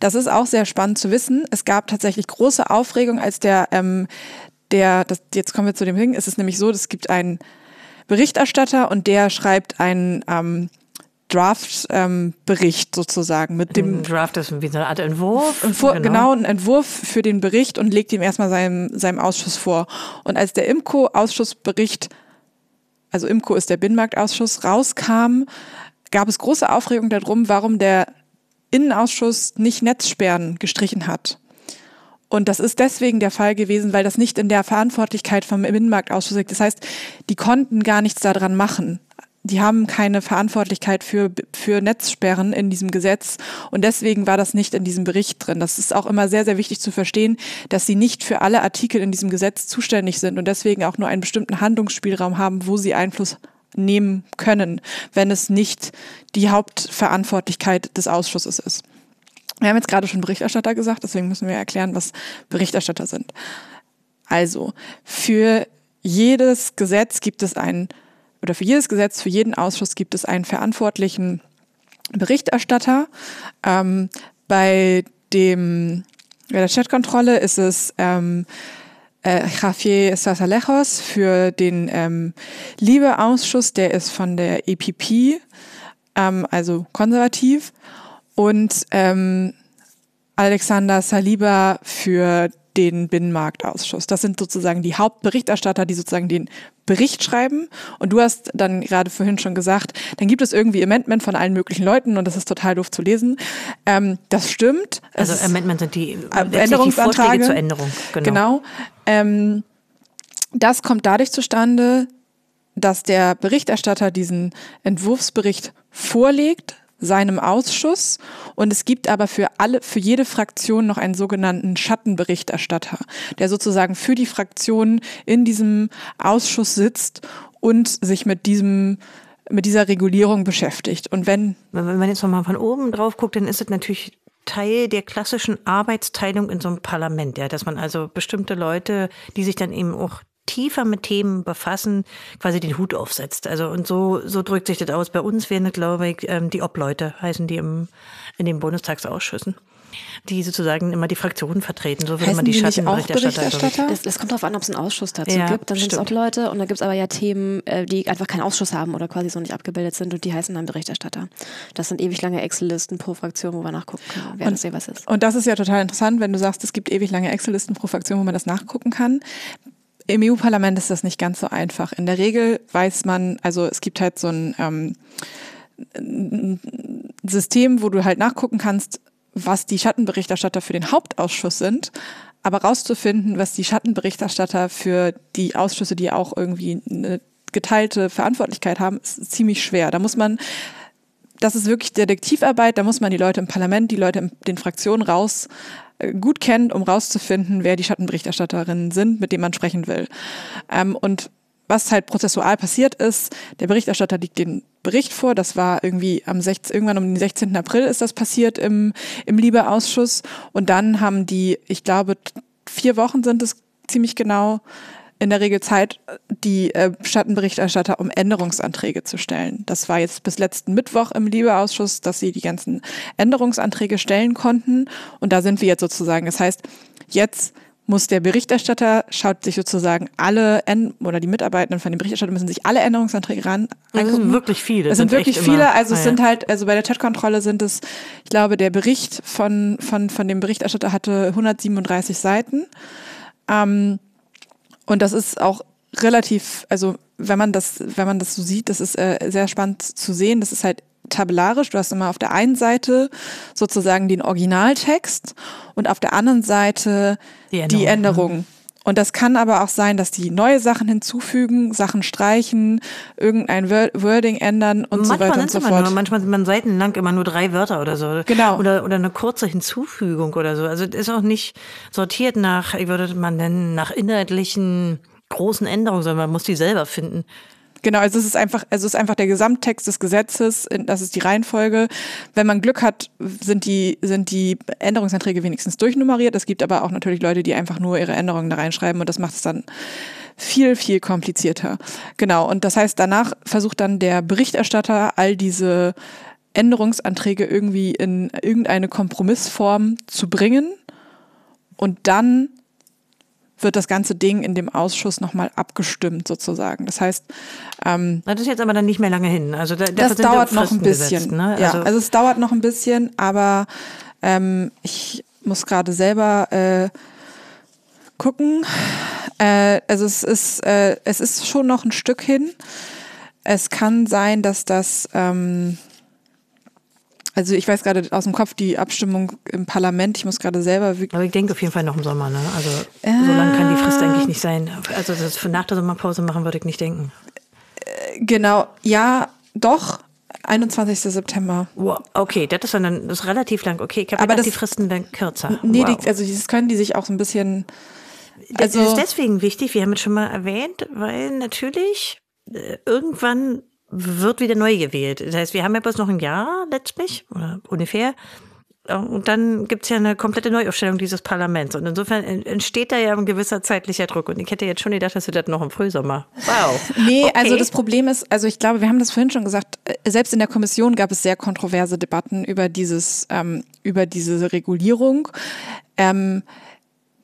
Das ist auch sehr spannend zu wissen. Es gab tatsächlich große Aufregung, als der, ähm, der, das, jetzt kommen wir zu dem Ding, es ist nämlich so, es gibt einen Berichterstatter und der schreibt einen ähm, Draft-Bericht ähm, sozusagen mit dem Draft ist wie so eine Art Entwurf. Entwur genau. genau, ein Entwurf für den Bericht und legt ihm erstmal seinem, seinem Ausschuss vor. Und als der IMCO-Ausschussbericht also IMCO ist der Binnenmarktausschuss, rauskam, gab es große Aufregung darum, warum der Innenausschuss nicht Netzsperren gestrichen hat. Und das ist deswegen der Fall gewesen, weil das nicht in der Verantwortlichkeit vom Binnenmarktausschuss liegt. Das heißt, die konnten gar nichts daran machen die haben keine Verantwortlichkeit für, für Netzsperren in diesem Gesetz. Und deswegen war das nicht in diesem Bericht drin. Das ist auch immer sehr, sehr wichtig zu verstehen, dass sie nicht für alle Artikel in diesem Gesetz zuständig sind und deswegen auch nur einen bestimmten Handlungsspielraum haben, wo sie Einfluss nehmen können, wenn es nicht die Hauptverantwortlichkeit des Ausschusses ist. Wir haben jetzt gerade schon Berichterstatter gesagt, deswegen müssen wir erklären, was Berichterstatter sind. Also, für jedes Gesetz gibt es einen oder für jedes Gesetz, für jeden Ausschuss gibt es einen verantwortlichen Berichterstatter. Ähm, bei dem bei der Chatkontrolle ist es ähm, äh, Javier Sasalejos für den ähm, Liebe-Ausschuss, der ist von der EPP, ähm, also konservativ, und ähm, Alexander Saliba für den Binnenmarktausschuss. Das sind sozusagen die Hauptberichterstatter, die sozusagen den Bericht schreiben. Und du hast dann gerade vorhin schon gesagt, dann gibt es irgendwie Amendment von allen möglichen Leuten und das ist total doof zu lesen. Ähm, das stimmt. Also es Amendment sind die Änderungsanträge die zur Änderung. Genau. genau. Ähm, das kommt dadurch zustande, dass der Berichterstatter diesen Entwurfsbericht vorlegt, seinem Ausschuss und es gibt aber für alle, für jede Fraktion noch einen sogenannten Schattenberichterstatter, der sozusagen für die Fraktion in diesem Ausschuss sitzt und sich mit diesem mit dieser Regulierung beschäftigt. Und wenn wenn man jetzt nochmal von oben drauf guckt, dann ist es natürlich Teil der klassischen Arbeitsteilung in so einem Parlament, ja, dass man also bestimmte Leute, die sich dann eben auch tiefer mit Themen befassen, quasi den Hut aufsetzt. Also und so, so drückt sich das aus. Bei uns wären, glaube ich, ähm, die Obleute, heißen die im, in den Bundestagsausschüssen die sozusagen immer die Fraktionen vertreten. So würde Heißen man die, die Schattenberichterstatter. auch Berichterstatter? Das, das kommt darauf an, ob es einen Ausschuss dazu Ja, gibt. Dann sind es auch Leute und da gibt es aber ja Themen, äh, die einfach keinen Ausschuss haben oder quasi so nicht abgebildet sind und die heißen dann Berichterstatter. Das sind ewig lange Excel-Listen pro Fraktion, wo wir nachgucken können, wer das jeweils ist. Und das ist ja total interessant, wenn du sagst, es gibt ewig lange Excel-Listen pro Fraktion, wo man das nachgucken kann. Im EU-Parlament ist das nicht ganz so einfach. In der Regel weiß man, also es gibt halt so ein, ähm, System, wo du halt nachgucken kannst, was die Schattenberichterstatter für den Hauptausschuss sind, aber rauszufinden, was die Schattenberichterstatter für die Ausschüsse, die auch irgendwie eine geteilte Verantwortlichkeit haben, ist ziemlich schwer. Da muss man das ist wirklich Detektivarbeit. Da muss man die Leute im Parlament, die Leute in den Fraktionen raus gut kennen, um rauszufinden, wer die Schattenberichterstatterinnen sind, mit denen man sprechen will. Ähm, und was halt prozessual passiert ist, der Berichterstatter liegt den Bericht vor. Das war irgendwie am 16, irgendwann um den 16. April ist das passiert im, im Liebe-Ausschuss. Und dann haben die, ich glaube, vier Wochen sind es ziemlich genau, in der Regel Zeit, die äh, Schattenberichterstatter, um Änderungsanträge zu stellen. Das war jetzt bis letzten Mittwoch im Liebeausschuss, dass sie die ganzen Änderungsanträge stellen konnten. Und da sind wir jetzt sozusagen. Das heißt, jetzt muss der Berichterstatter, schaut sich sozusagen alle, oder die Mitarbeitenden von dem Berichterstatter müssen sich alle Änderungsanträge ran Das angucken. sind wirklich viele. Es sind wirklich echt viele, immer- also es Ah, sind ja. halt, also bei der Chatkontrolle sind es, ich glaube, der Bericht von, von, von dem Berichterstatter hatte 137 Seiten. Ähm, und das ist auch relativ, also wenn man das, wenn man das so sieht, das ist äh, sehr spannend zu sehen. Das ist halt tabellarisch. Du hast immer auf der einen Seite sozusagen den Originaltext und auf der anderen Seite Die die Änderung, Änderungen. Und das kann aber auch sein, dass die neue Sachen hinzufügen, Sachen streichen, irgendein Wor- Wording ändern und so manchmal weiter sind und so fort. nur, manchmal sind man seitenlang immer nur drei Wörter oder so. Genau. Oder, oder eine kurze Hinzufügung oder so. Also es ist auch nicht sortiert nach, ich würde man nennen, nach inhaltlichen großen Änderungen, sondern man muss die selber finden. Genau, also es ist einfach, also es ist einfach der Gesamttext des Gesetzes, das ist die Reihenfolge. Wenn man Glück hat, sind die, sind die Änderungsanträge wenigstens durchnummeriert. Es gibt aber auch natürlich Leute, die einfach nur ihre Änderungen da reinschreiben und das macht es dann viel, viel komplizierter. Genau, und das heißt, danach versucht dann der Berichterstatter all diese Änderungsanträge irgendwie in irgendeine Kompromissform zu bringen und dann wird das ganze Ding in dem Ausschuss nochmal abgestimmt sozusagen. Das heißt, ähm, Das ist jetzt aber dann nicht mehr lange hin. Also da, das dauert noch ein bisschen. Gesetzt, ne? Ja, also, also es dauert noch ein bisschen, aber ähm, ich muss gerade selber äh, gucken. Äh, also es ist, äh, es ist schon noch ein Stück hin. Es kann sein, dass das ähm, also ich weiß gerade aus dem Kopf die Abstimmung im Parlament, ich muss gerade selber wirklich aber ich denke auf jeden Fall noch im Sommer. Ne? Also so lange kann die Frist eigentlich nicht sein. Also das für nach der Sommerpause machen würde ich nicht denken. Genau, ja, doch. 21. September. Wow. Okay, das ist dann das ist relativ lang. Okay, ich habe Aber gedacht, das- die Fristen dann kürzer. Nee, wow. die, also das können die sich auch so ein bisschen. Das Also, ist deswegen wichtig, wir haben es schon mal erwähnt, weil natürlich äh, irgendwann wird wieder neu gewählt. Das heißt, wir haben ja bloß noch ein Jahr letztlich, oder ungefähr. Äh, Und dann gibt's ja eine komplette Neuaufstellung dieses Parlaments. Und insofern en- entsteht da ja ein gewisser zeitlicher Druck. Und ich hätte jetzt schon gedacht, dass wir das noch im Frühsommer. Wow. nee, Okay. also das Problem ist, also ich glaube, wir haben das vorhin schon gesagt, äh, selbst in der Kommission gab es sehr kontroverse Debatten über dieses, ähm, über diese Regulierung. Ähm,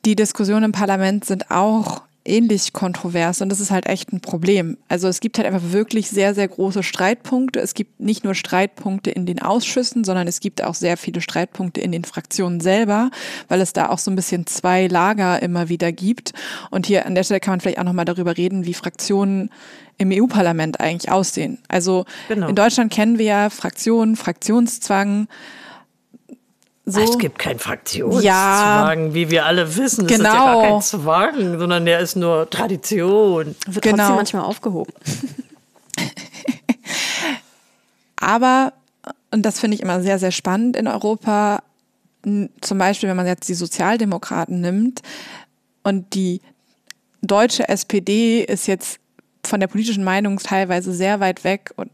die Diskussionen im Parlament sind auch ähnlich kontrovers und das ist halt echt ein Problem. Also es gibt halt einfach wirklich sehr, sehr große Streitpunkte. Es gibt nicht nur Streitpunkte in den Ausschüssen, sondern es gibt auch sehr viele Streitpunkte in den Fraktionen selber, weil es da auch so ein bisschen zwei Lager immer wieder gibt. Und hier an der Stelle kann man vielleicht auch nochmal darüber reden, wie Fraktionen im EU-Parlament eigentlich aussehen. Also Genau. in Deutschland kennen wir ja Fraktionen, Fraktionszwang, so. Es gibt keinen Fraktionszwang, ja, wie wir alle wissen. Es genau. ist ja gar kein Zwang, sondern der ist nur Tradition. Wird genau. trotzdem manchmal aufgehoben. Aber, und das finde ich immer sehr, sehr spannend in Europa, zum Beispiel, wenn man jetzt die Sozialdemokraten nimmt und die deutsche SPD ist jetzt von der politischen Meinung teilweise sehr weit weg und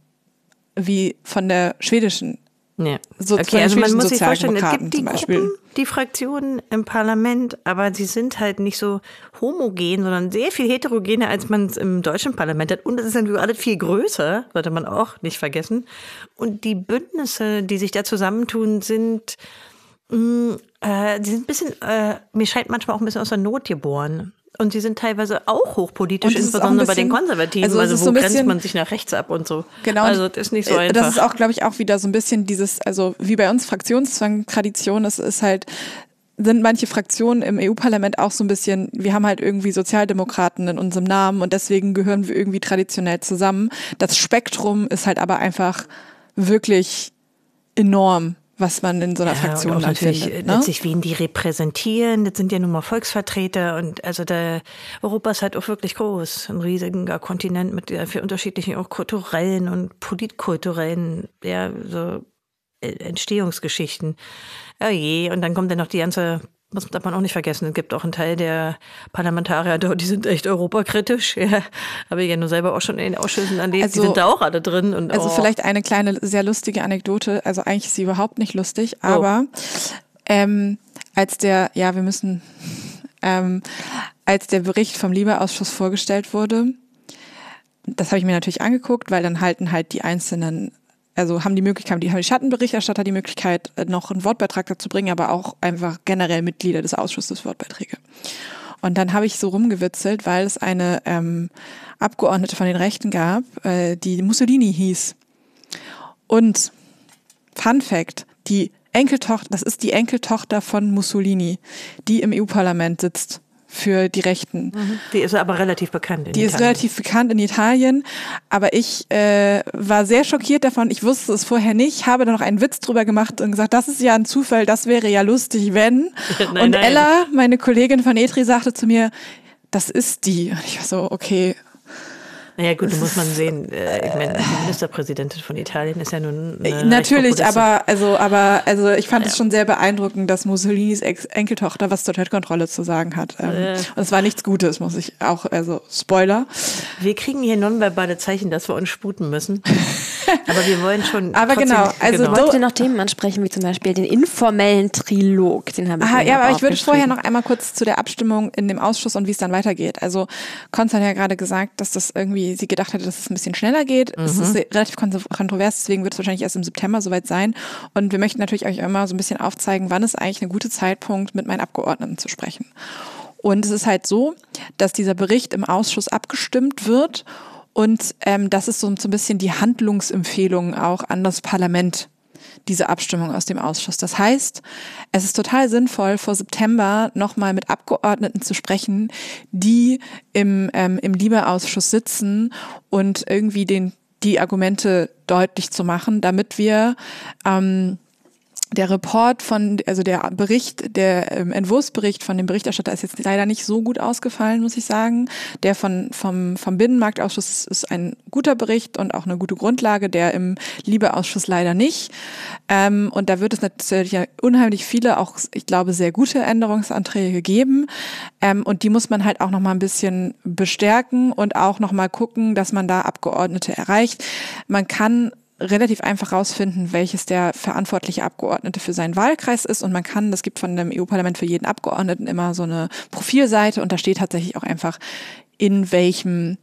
wie von der schwedischen. Ja. So, okay, also man muss sich vorstellen, es gibt die Gruppen, die Fraktionen im Parlament, aber sie sind halt nicht so homogen, sondern sehr viel heterogener, als man es im deutschen Parlament hat. Und es ist natürlich alles viel größer, sollte man auch nicht vergessen. Und die Bündnisse, die sich da zusammentun, sind mh, mm, äh, die sind ein bisschen, äh, mir scheint manchmal auch ein bisschen aus der Not geboren. Und sie sind teilweise auch hochpolitisch, insbesondere bisschen, bei den Konservativen. Also, also wo so grenzt man sich nach rechts ab und so. Genau. Also das ist nicht so äh, einfach. Das ist auch, glaube ich, auch wieder so ein bisschen dieses, also wie bei uns Fraktionszwang, Tradition, es ist halt, sind manche Fraktionen im EU-Parlament auch so ein bisschen, wir haben halt irgendwie Sozialdemokraten in unserem Namen und deswegen gehören wir irgendwie traditionell zusammen. Das Spektrum ist halt aber einfach wirklich enorm was man in so einer ja, Fraktion dann natürlich findet. Ne? Letztlich, wen die repräsentieren, das sind ja nun mal Volksvertreter und also der Europa ist halt auch wirklich groß, ein riesiger Kontinent mit für unterschiedlichen auch kulturellen und politkulturellen ja, so äh, Entstehungsgeschichten. Oh je, und dann kommt dann noch die ganze das darf man auch nicht vergessen. Es gibt auch einen Teil der Parlamentarier dort, die sind echt europakritisch. Ja, habe ich ja nur selber auch schon in den Ausschüssen erlebt. Also, die sind da auch alle drin. Und, also oh. vielleicht eine kleine, sehr lustige Anekdote. Also eigentlich ist sie überhaupt nicht lustig, oh. aber oh. ähm, als der, ja, wir müssen, ähm, als der Bericht vom Liebeausschuss vorgestellt wurde, das habe ich mir natürlich angeguckt, weil dann halten halt die einzelnen also haben die Möglichkeit, die haben die Schattenberichterstatter die Möglichkeit, äh, noch einen Wortbeitrag dazu bringen, aber auch einfach generell Mitglieder des Ausschusses Wortbeiträge. Und dann habe ich so rumgewitzelt, weil es eine ähm, Abgeordnete von den Rechten gab, äh, die Mussolini hieß. Und Fun Fact, die Enkeltochter, das ist die Enkeltochter von Mussolini, die im EU-Parlament sitzt für die Rechten. Mhm. Die ist aber relativ bekannt in die Italien. Die ist relativ bekannt in Italien, aber ich äh, war sehr schockiert davon. Ich wusste es vorher nicht, habe da noch einen Witz drüber gemacht und gesagt, das ist ja ein Zufall, das wäre ja lustig, wenn. nein, und nein. Ella, meine Kollegin von Etri, sagte zu mir, das ist die. Und ich war so, okay, naja, gut, da muss man sehen. Äh, ich meine, die Ministerpräsidentin von Italien ist ja nun. Natürlich, aber also, aber also ich fand ja. es schon sehr beeindruckend, dass Mussolinis Ex Enkeltochter was zur Toilettkontrolle zu sagen hat. Ähm, äh. Und es war nichts Gutes, muss ich auch, also Spoiler. Wir kriegen hier nonverbale Zeichen, dass wir uns sputen müssen. aber wir wollen schon. Aber genau, also genau. wollt ihr noch Themen ansprechen, wie zum Beispiel den informellen Trilog, den haben wir Aha, Ja, aber ich würde vorher noch einmal kurz zu der Abstimmung in dem Ausschuss und wie es dann weitergeht. Also Konz hat ja gerade gesagt, dass das irgendwie sie gedacht hätte, dass es ein bisschen schneller geht. Mhm. Es ist relativ kontrovers, deswegen wird es wahrscheinlich erst im September soweit sein. Und wir möchten natürlich euch immer so ein bisschen aufzeigen, wann ist eigentlich ein guter Zeitpunkt, mit meinen Abgeordneten zu sprechen. Und es ist halt so, dass dieser Bericht im Ausschuss abgestimmt wird und ähm, das ist so, so ein bisschen die Handlungsempfehlung auch an das Parlament diese Abstimmung aus dem Ausschuss. Das heißt, es ist total sinnvoll, vor September nochmal mit Abgeordneten zu sprechen, die im, ähm, im Liebeausschuss sitzen und irgendwie den, die Argumente deutlich zu machen, damit wir ähm, der Report von, also der Bericht, der ähm, Entwurfsbericht von dem Berichterstatter ist jetzt leider nicht so gut ausgefallen, muss ich sagen. Der von, vom, vom Binnenmarktausschuss ist ein guter Bericht und auch eine gute Grundlage, der im Liebeausschuss leider nicht. Ähm, und da wird es natürlich unheimlich viele, auch ich glaube, sehr gute Änderungsanträge geben. Ähm, und die muss man halt auch nochmal ein bisschen bestärken und auch nochmal gucken, dass man da Abgeordnete erreicht. Man kann relativ einfach rausfinden, welches der verantwortliche Abgeordnete für seinen Wahlkreis ist. Und man kann, das gibt von dem EU-Parlament für jeden Abgeordneten immer so eine Profilseite und da steht tatsächlich auch einfach, in welchem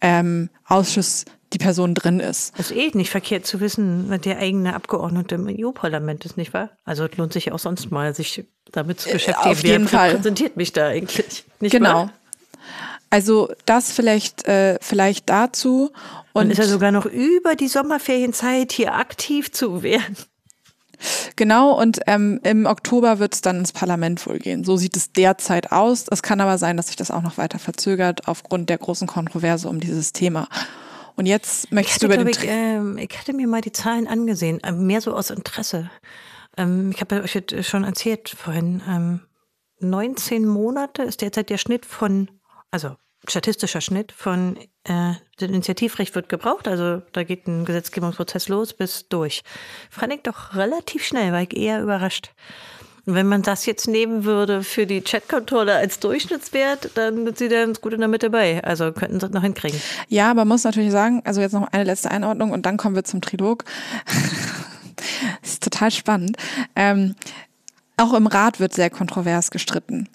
ähm, Ausschuss die Person drin ist. Das ist eh nicht verkehrt zu wissen, wer der eigene Abgeordnete im EU-Parlament ist, nicht wahr? Also es lohnt sich auch sonst mal, sich damit zu äh, beschäftigen. Auf jeden wer Fall. repräsentiert mich da eigentlich? Nicht genau. Wahr? Also das vielleicht, äh, vielleicht dazu. Und ist ja sogar noch über die Sommerferienzeit hier aktiv zu werden. Genau, und ähm, im Oktober wird es dann ins Parlament wohl gehen. So sieht es derzeit aus. Es kann aber sein, dass sich das auch noch weiter verzögert aufgrund der großen Kontroverse um dieses Thema. Und jetzt möchtest hatte, du über den... Ich, äh, ich hatte mir mal die Zahlen angesehen, äh, mehr so aus Interesse. Ähm, ich habe euch schon erzählt vorhin, ähm, 19 Monate ist derzeit der Schnitt von, also statistischer Schnitt von äh, Initiativrecht wird gebraucht, also da geht ein Gesetzgebungsprozess los bis durch. Fand ich doch relativ schnell, war ich eher überrascht. Und wenn man das jetzt nehmen würde für die Chatkontrolle als Durchschnittswert, dann sind sie ganz gut in der Mitte bei. Also könnten sie das noch hinkriegen. Ja, man muss natürlich sagen, also jetzt noch eine letzte Einordnung und dann kommen wir zum Trilog. das ist total spannend. Ähm, auch im Rat wird sehr kontrovers gestritten.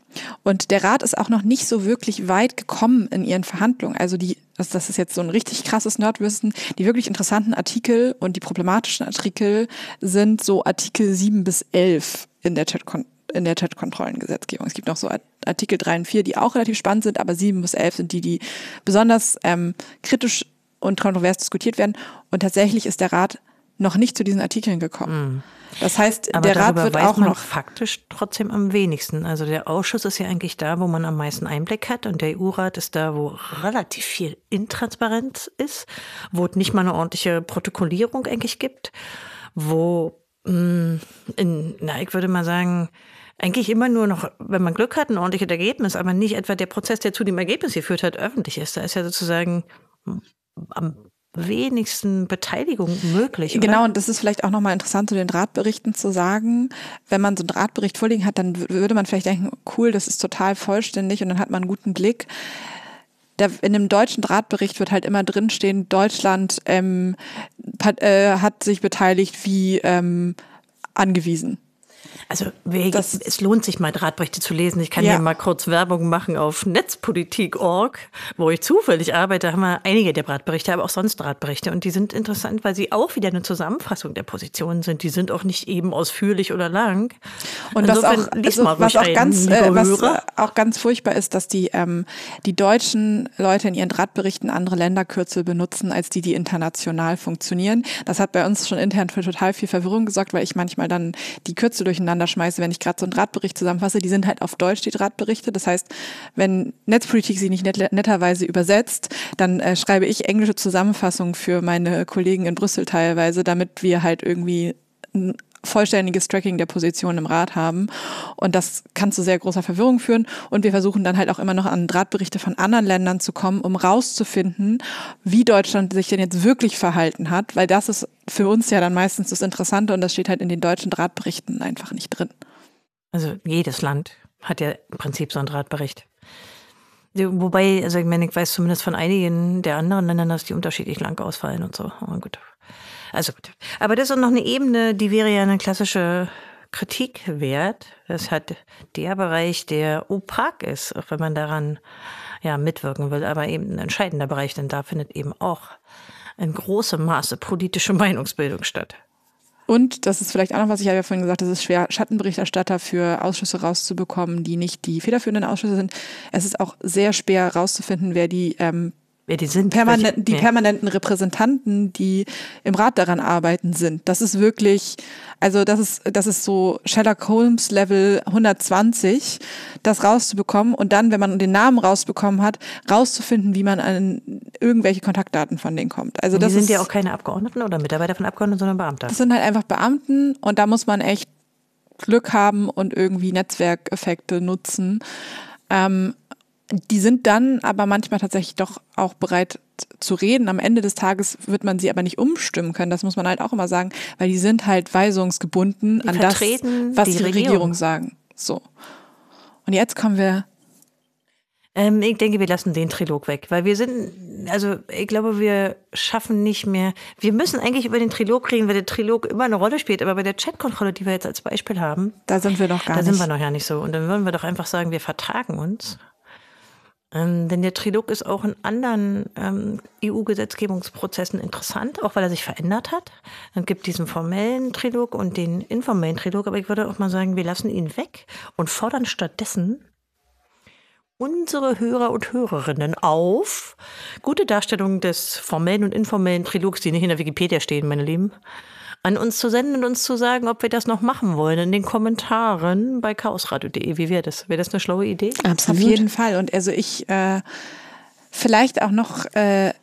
Und der Rat ist auch noch nicht so wirklich weit gekommen in ihren Verhandlungen. Also die, das, ist jetzt so ein richtig krasses Nerdwissen. Die wirklich interessanten Artikel und die problematischen Artikel sind so Artikel 7 bis 11 in der Chat in der Chatkontrollengesetzgebung. Es gibt noch so Artikel 3 und 4, die auch relativ spannend sind, aber 7 bis 11 sind die, die besonders ähm, kritisch und kontrovers diskutiert werden. Und tatsächlich ist der Rat noch nicht zu diesen Artikeln gekommen. Mhm. Das heißt, Aber der Rat wird auch noch faktisch trotzdem am wenigsten. Also der Ausschuss ist ja eigentlich da, wo man am meisten Einblick hat und der EU-Rat ist da, wo relativ viel Intransparenz ist, wo es nicht mal eine ordentliche Protokollierung eigentlich gibt, wo mm, in, na, ich würde mal sagen, eigentlich immer nur noch, wenn man Glück hat, ein ordentliches Ergebnis, aber nicht etwa der Prozess, der zu dem Ergebnis geführt hat, öffentlich ist. Da ist ja sozusagen am wenigsten Beteiligung möglich. Oder? Genau, und das ist vielleicht auch nochmal interessant, zu den Drahtberichten zu sagen. Wenn man so einen Drahtbericht vorliegen hat, dann würde man vielleicht denken, cool, das ist total vollständig und dann hat man einen guten Blick. in dem deutschen Drahtbericht wird halt immer drinstehen, Deutschland ähm, hat, äh, hat sich beteiligt wie ähm, angewiesen. Also das, es lohnt sich mal Drahtberichte zu lesen. Ich kann ja. hier mal kurz Werbung machen auf netzpolitik.org, wo ich zufällig arbeite, haben wir einige der Drahtberichte, aber auch sonst Drahtberichte. Und die sind interessant, weil sie auch wieder eine Zusammenfassung der Positionen sind. Die sind auch nicht eben ausführlich oder lang. Und was auch, also, was, auch ganz, äh, was auch ganz furchtbar ist, dass die, ähm, die deutschen Leute in ihren Drahtberichten andere Länderkürzel benutzen, als die, die international funktionieren. Das hat bei uns schon intern für total viel Verwirrung gesorgt, weil ich manchmal dann die Kürzel durcheinander durcheinander schmeiße, wenn ich gerade so einen Drahtbericht zusammenfasse. Die sind halt auf Deutsch, die Drahtberichte. Das heißt, wenn Netzpolitik sie nicht net netterweise übersetzt, dann äh, schreibe ich englische Zusammenfassungen für meine Kollegen in Brüssel teilweise, damit wir halt irgendwie vollständiges Tracking der Position im Rat haben. Und das kann zu sehr großer Verwirrung führen. Und wir versuchen dann halt auch immer noch an Drahtberichte von anderen Ländern zu kommen, um rauszufinden, wie Deutschland sich denn jetzt wirklich verhalten hat, weil das ist für uns ja dann meistens das Interessante und das steht halt in den deutschen Drahtberichten einfach nicht drin. Also jedes Land hat ja im Prinzip so einen Drahtbericht. Wobei, also ich meine, ich weiß zumindest von einigen der anderen Ländern, dass die unterschiedlich lang ausfallen und so. Aber gut. Also gut. Aber das ist noch eine Ebene, die wäre ja eine klassische Kritik wert. Das hat der Bereich, der opak ist, auch wenn man daran ja mitwirken will, aber eben ein entscheidender Bereich, denn da findet eben auch in großem Maße politische Meinungsbildung statt. Und das ist vielleicht auch noch, was ich ja vorhin gesagt habe, es ist schwer, Schattenberichterstatter für Ausschüsse rauszubekommen, die nicht die federführenden Ausschüsse sind. Es ist auch sehr schwer herauszufinden, wer die ähm, Wer die sind. Permanenten, die permanenten Repräsentanten, die im Rat daran arbeiten sind. Das ist wirklich, also das ist, das ist so Sherlock Holmes Level 120, das rauszubekommen und dann, wenn man den Namen rausbekommen hat, rauszufinden, wie man an irgendwelche Kontaktdaten von denen kommt. Also das die sind ist, ja auch keine Abgeordneten oder Mitarbeiter von Abgeordneten, sondern Beamte. Das sind halt einfach Beamten und da muss man echt Glück haben und irgendwie Netzwerkeffekte nutzen. Ähm, die sind dann aber manchmal tatsächlich doch auch bereit zu reden. Am Ende des Tages wird man sie aber nicht umstimmen können. Das muss man halt auch immer sagen, weil die sind halt weisungsgebunden die an das, was die, die Regierung. Regierung sagen. So. Und jetzt kommen wir ähm, ich denke, wir lassen den Trilog weg, weil wir sind, also ich glaube, wir schaffen nicht mehr. Wir müssen eigentlich über den Trilog reden, weil der Trilog immer eine Rolle spielt. Aber bei der Chatkontrolle, die wir jetzt als Beispiel haben, da sind wir noch gar nicht. Da sind wir noch ja nicht so. Und dann würden wir doch einfach sagen, wir vertragen uns ähm, denn der Trilog ist auch in anderen ähm, EU-Gesetzgebungsprozessen interessant, auch weil er sich verändert hat. Dann gibt diesen formellen Trilog und den informellen Trilog, aber ich würde auch mal sagen, wir lassen ihn weg und fordern stattdessen unsere Hörer und Hörerinnen auf, gute Darstellung des formellen und informellen Trilogs, die nicht in der Wikipedia stehen, meine Lieben, an uns zu senden und uns zu sagen, ob wir das noch machen wollen in den Kommentaren bei chaosradio.de. Wie wäre das? Wäre das eine schlaue Idee? Absolut. Auf jeden Fall. Und also ich äh, vielleicht auch noch äh,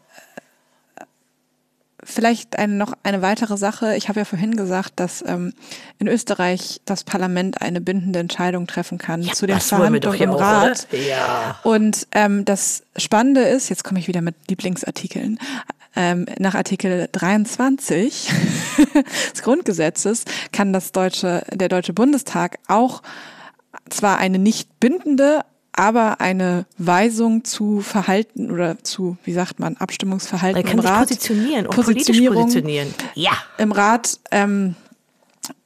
vielleicht eine, noch eine weitere Sache. Ich habe ja vorhin gesagt, dass ähm, in Österreich das Parlament eine bindende Entscheidung treffen kann Ja, zu doch Verhandlungen im auch, Rat. oder? Ja. Und ähm, das Spannende ist, jetzt komme ich wieder mit Lieblingsartikeln, ähm, nach Artikel 23 des Grundgesetzes kann das deutsche, der Deutsche Bundestag auch zwar eine nicht bindende, aber eine Weisung zu Verhalten oder zu, wie sagt man, Abstimmungsverhalten Er kann im Rat, positionieren und politisch Positionierung positionieren. Ja. im Rat ähm,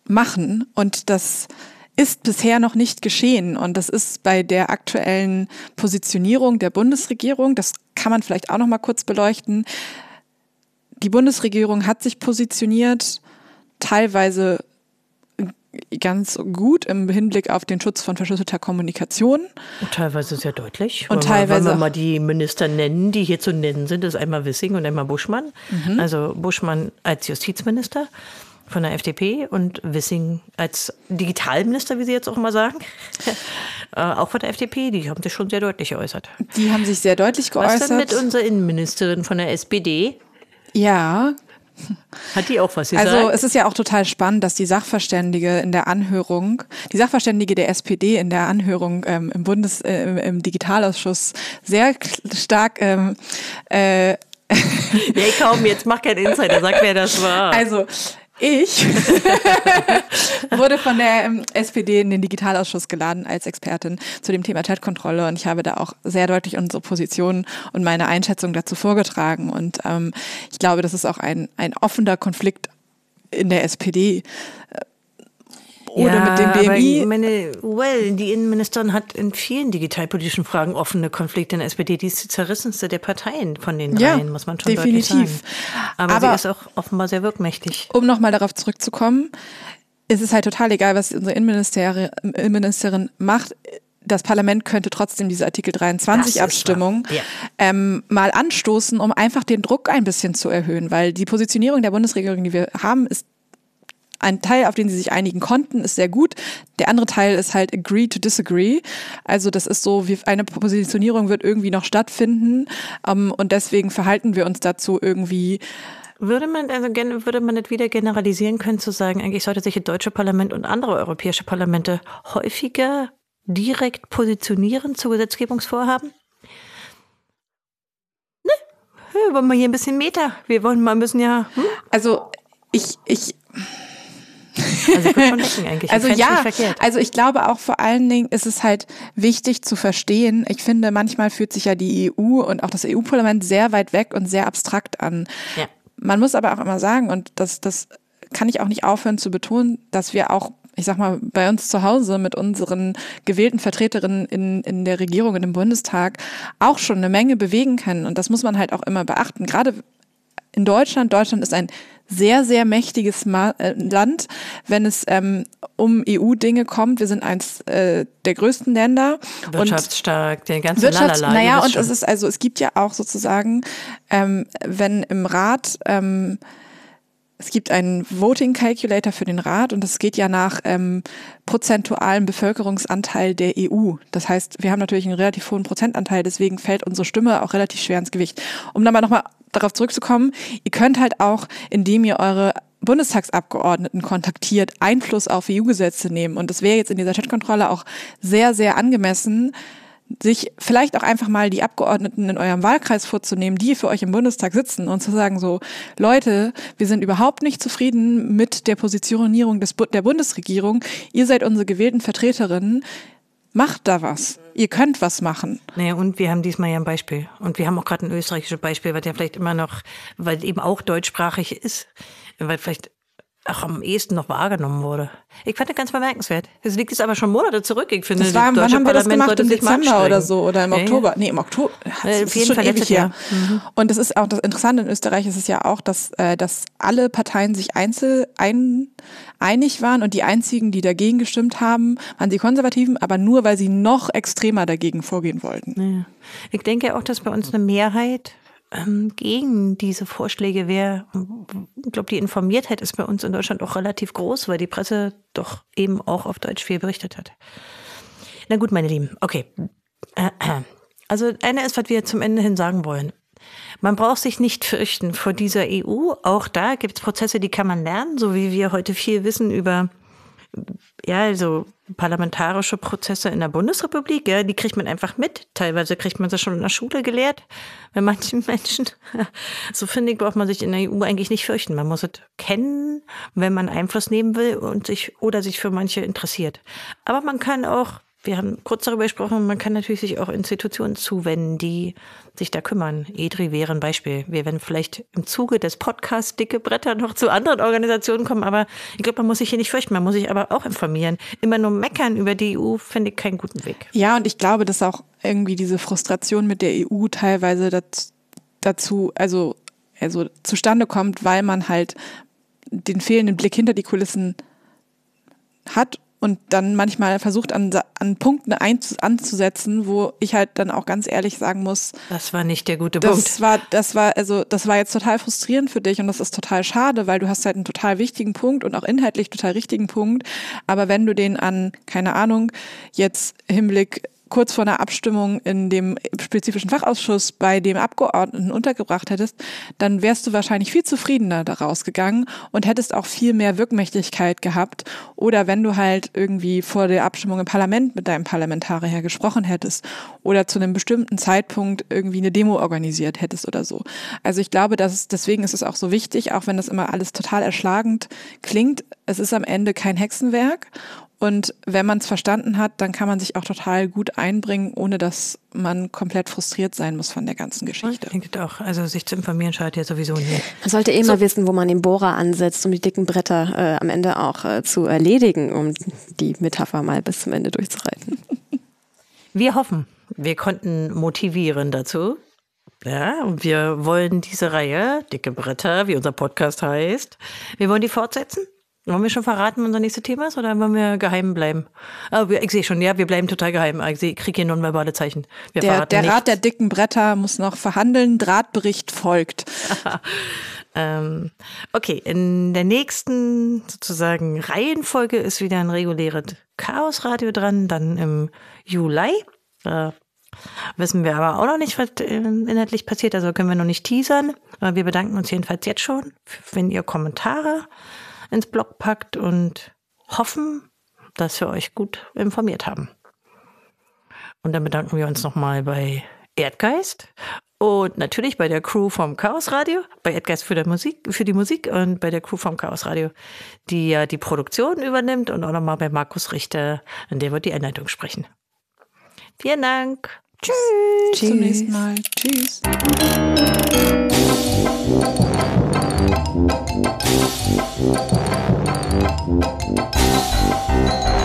machen. Und das ist bisher noch nicht geschehen. Und das ist bei der aktuellen Positionierung der Bundesregierung, das kann man vielleicht auch noch mal kurz beleuchten. Die Bundesregierung hat sich positioniert, teilweise ganz gut im Hinblick auf den Schutz von verschlüsselter Kommunikation. Und teilweise sehr deutlich. Und Wollen wir- teilweise- Wollen wir mal die Minister nennen, die hier zu nennen sind. Das ist einmal Wissing und einmal Buschmann. Mhm. Also Buschmann als Justizminister von der FDP und Wissing als Digitalminister, wie Sie jetzt auch mal sagen. äh, auch von der FDP. Die haben sich schon sehr deutlich geäußert. Die haben sich sehr deutlich Was denn mit geäußert. unserer Innenministerin von der SPD? Ja, Hat die auch was gesagt? Also es ist ja auch total spannend, dass die Sachverständige in der Anhörung, die Sachverständige der SPD in der Anhörung ähm, im Bundes, äh, im, Digitalausschuss sehr stark ähm, äh, nee, kaum, jetzt mach keinen Insider, sag, wer das war. also ich wurde von der ähm, SPD in den Digitalausschuss geladen als Expertin zu dem Thema Chatkontrolle und ich habe da auch sehr deutlich unsere Position und meine Einschätzung dazu vorgetragen und ähm, ich glaube, das ist auch ein, ein offener Konflikt in der SPD oder mit dem BMI. meine, well, die Innenministerin hat in vielen digitalpolitischen Fragen offene Konflikte in der SPD. Die ist die zerrissenste der Parteien von den Ja, dreien, muss man schon definitiv. deutlich sagen. Aber, Aber- sie ist auch offenbar sehr wirkmächtig. um nochmal darauf zurückzukommen, es ist halt total egal, was unsere Innenministeri- Innenministerin macht. Das Parlament könnte trotzdem diese Artikel Das 23 ist Abstimmung. Ja. ähm, mal anstoßen, um einfach den Druck ein bisschen zu erhöhen, weil die Positionierung der Bundesregierung, die wir haben, ist ein Teil, auf den sie sich einigen konnten, ist sehr gut. Der andere Teil ist halt agree to disagree. Also das ist so, wie eine Positionierung wird irgendwie noch stattfinden ähm, und deswegen verhalten wir uns dazu irgendwie Würde man, also würde man nicht wieder generalisieren können, zu sagen, eigentlich sollte sich das deutsche Parlament und andere europäische Parlamente häufiger direkt positionieren zu Gesetzgebungsvorhaben? Ne? Wollen wir hier ein bisschen Meter. Wir wollen mal bisschen ja. Hm? Also ich, ich, Also ich also ja, also ich glaube auch vor allen Dingen ist es halt wichtig zu verstehen. Ich finde, manchmal fühlt sich ja die EU und auch das EU-Parlament sehr weit weg und sehr abstrakt an. Ja. Man muss aber auch immer sagen, und das, das kann ich auch nicht aufhören zu betonen, dass wir auch, ich sag mal, bei uns zu Hause mit unseren gewählten Vertreterinnen in, in der Regierung und im Bundestag auch schon eine Menge bewegen können. Und das muss man halt auch immer beachten. Gerade in Deutschland, Deutschland ist ein sehr, sehr mächtiges Ma äh, Land, wenn es ähm, um EU-Dinge kommt. Wir sind eins äh, der größten Länder. Und Wirtschaftsstark, der ganze Wirtschafts Lalala. naja, und schon. es ist also, es gibt ja auch sozusagen, ähm, wenn im Rat, ähm, es gibt einen Voting Calculator für den Rat und das geht ja nach ähm, prozentualen Bevölkerungsanteil der EU. Das heißt, wir haben natürlich einen relativ hohen Prozentanteil, deswegen fällt unsere Stimme auch relativ schwer ins Gewicht. Um dann mal nochmal darauf zurückzukommen, ihr könnt halt auch, indem ihr eure Bundestagsabgeordneten kontaktiert, Einfluss auf EU-Gesetze nehmen. Und das wäre jetzt in dieser Chatkontrolle auch sehr, sehr angemessen, sich vielleicht auch einfach mal die Abgeordneten in eurem Wahlkreis vorzunehmen, die für euch im Bundestag sitzen und zu sagen so, Leute, wir sind überhaupt nicht zufrieden mit der Positionierung des, Bu- der Bundesregierung. Ihr seid unsere gewählten Vertreterinnen. Macht da was. Ihr könnt was machen. Naja, und wir haben diesmal ja ein Beispiel. Und wir haben auch gerade ein österreichisches Beispiel, was ja vielleicht immer noch, weil eben auch deutschsprachig ist, weil vielleicht auch am ehesten noch wahrgenommen wurde. Ich fand das ganz bemerkenswert. Das liegt jetzt aber schon Monate zurück. Ich finde, Das war, das wann haben wir das gemacht? Im Dezember oder so oder im Ja, ja. Oktober? Nee, im Oktober. auf Das ist jeden schon Fall ewig her. Jahr. Und das ist auch das Interessante in Österreich ist es ja auch, dass, äh, dass alle Parteien sich einzel ein, einig waren und die einzigen, die dagegen gestimmt haben, waren die Konservativen, aber nur, weil sie noch extremer dagegen vorgehen wollten. Ja. Ich denke auch, dass bei uns eine Mehrheit ähm, gegen diese Vorschläge wäre. Ich glaube, die Informiertheit ist bei uns in Deutschland auch relativ groß, weil die Presse doch eben auch auf Deutsch viel berichtet hat. Na gut, meine Lieben, okay. Äh, äh. Also eine ist, was wir zum Ende hin sagen wollen. Man braucht sich nicht fürchten vor dieser EU. Auch da gibt es Prozesse, die kann man lernen, so wie wir heute viel wissen über ja, also parlamentarische Prozesse in der Bundesrepublik, ja, die kriegt man einfach mit. Teilweise kriegt man sie schon in der Schule gelehrt. Bei manchen Menschen, so finde ich, braucht man sich in der EU eigentlich nicht fürchten. Man muss es kennen, wenn man Einfluss nehmen will und sich oder sich für manche interessiert. Aber man kann auch wir haben kurz darüber gesprochen, man kann natürlich sich auch Institutionen zuwenden, die sich da kümmern. EDRI wäre ein Beispiel. Wir werden vielleicht im Zuge des Podcasts Dicke Bretter noch zu anderen Organisationen kommen, aber ich glaube, man muss sich hier nicht fürchten, man muss sich aber auch informieren. Immer nur meckern über die EU finde ich keinen guten Weg. Ja, und ich glaube, dass auch irgendwie diese Frustration mit der EU teilweise dazu, also, also zustande kommt, weil man halt den fehlenden Blick hinter die Kulissen hat und dann manchmal versucht an, an Punkten anzusetzen, wo ich halt dann auch ganz ehrlich sagen muss, das war nicht der gute das Punkt. War, das war, also das war jetzt total frustrierend für dich und das ist total schade, weil du hast halt einen total wichtigen Punkt und auch inhaltlich total richtigen Punkt. Aber wenn du den an, keine Ahnung, jetzt Hinblick kurz vor einer Abstimmung in dem spezifischen Fachausschuss bei dem Abgeordneten untergebracht hättest, dann wärst du wahrscheinlich viel zufriedener daraus gegangen und hättest auch viel mehr Wirkmächtigkeit gehabt. Oder wenn du halt irgendwie vor der Abstimmung im Parlament mit deinem Parlamentarier gesprochen hättest oder zu einem bestimmten Zeitpunkt irgendwie eine Demo organisiert hättest oder so. Also ich glaube, dass deswegen ist es auch so wichtig, auch wenn das immer alles total erschlagend klingt, es ist am Ende kein Hexenwerk und wenn man es verstanden hat, dann kann man sich auch total gut einbringen, ohne dass man komplett frustriert sein muss von der ganzen Geschichte. Ich denke auch. Also sich zu informieren schadet ja sowieso nie. Man sollte eh so. mal wissen, wo man den Bohrer ansetzt, um die dicken Bretter äh, am Ende auch äh, zu erledigen, um die Metapher mal bis zum Ende durchzureiten. Wir hoffen, wir konnten motivieren dazu. Ja, und wir wollen diese Reihe, Dicke Bretter, wie unser Podcast heißt, wir wollen die fortsetzen. Wollen wir schon verraten, was unser nächstes Thema ist oder wollen wir geheim bleiben? Oh, ich sehe schon, ja, wir bleiben total geheim. Ich sehe, kriege hier nonverbale Zeichen. Wir der der Rat der dicken Bretter muss noch verhandeln. Drahtbericht folgt. ähm, okay, in der nächsten sozusagen Reihenfolge ist wieder ein reguläres Chaosradio dran, dann im Juli. Äh, wissen wir aber auch noch nicht, was inhaltlich passiert, also können wir noch nicht teasern. Aber wir bedanken uns jedenfalls jetzt schon, wenn ihr Kommentare ins Blog packt und hoffen, dass wir euch gut informiert haben. Und dann bedanken wir uns nochmal bei Erdgeist und natürlich bei der Crew vom Chaos Radio, bei Erdgeist für, der Musik, für die Musik und bei der Crew vom Chaos Radio, die ja die Produktion übernimmt und auch nochmal bei Markus Richter, an der wird die Einleitung sprechen. Vielen Dank. Tschüss. Tschüss. Zum nächsten Mal. Tschüss. Thank you.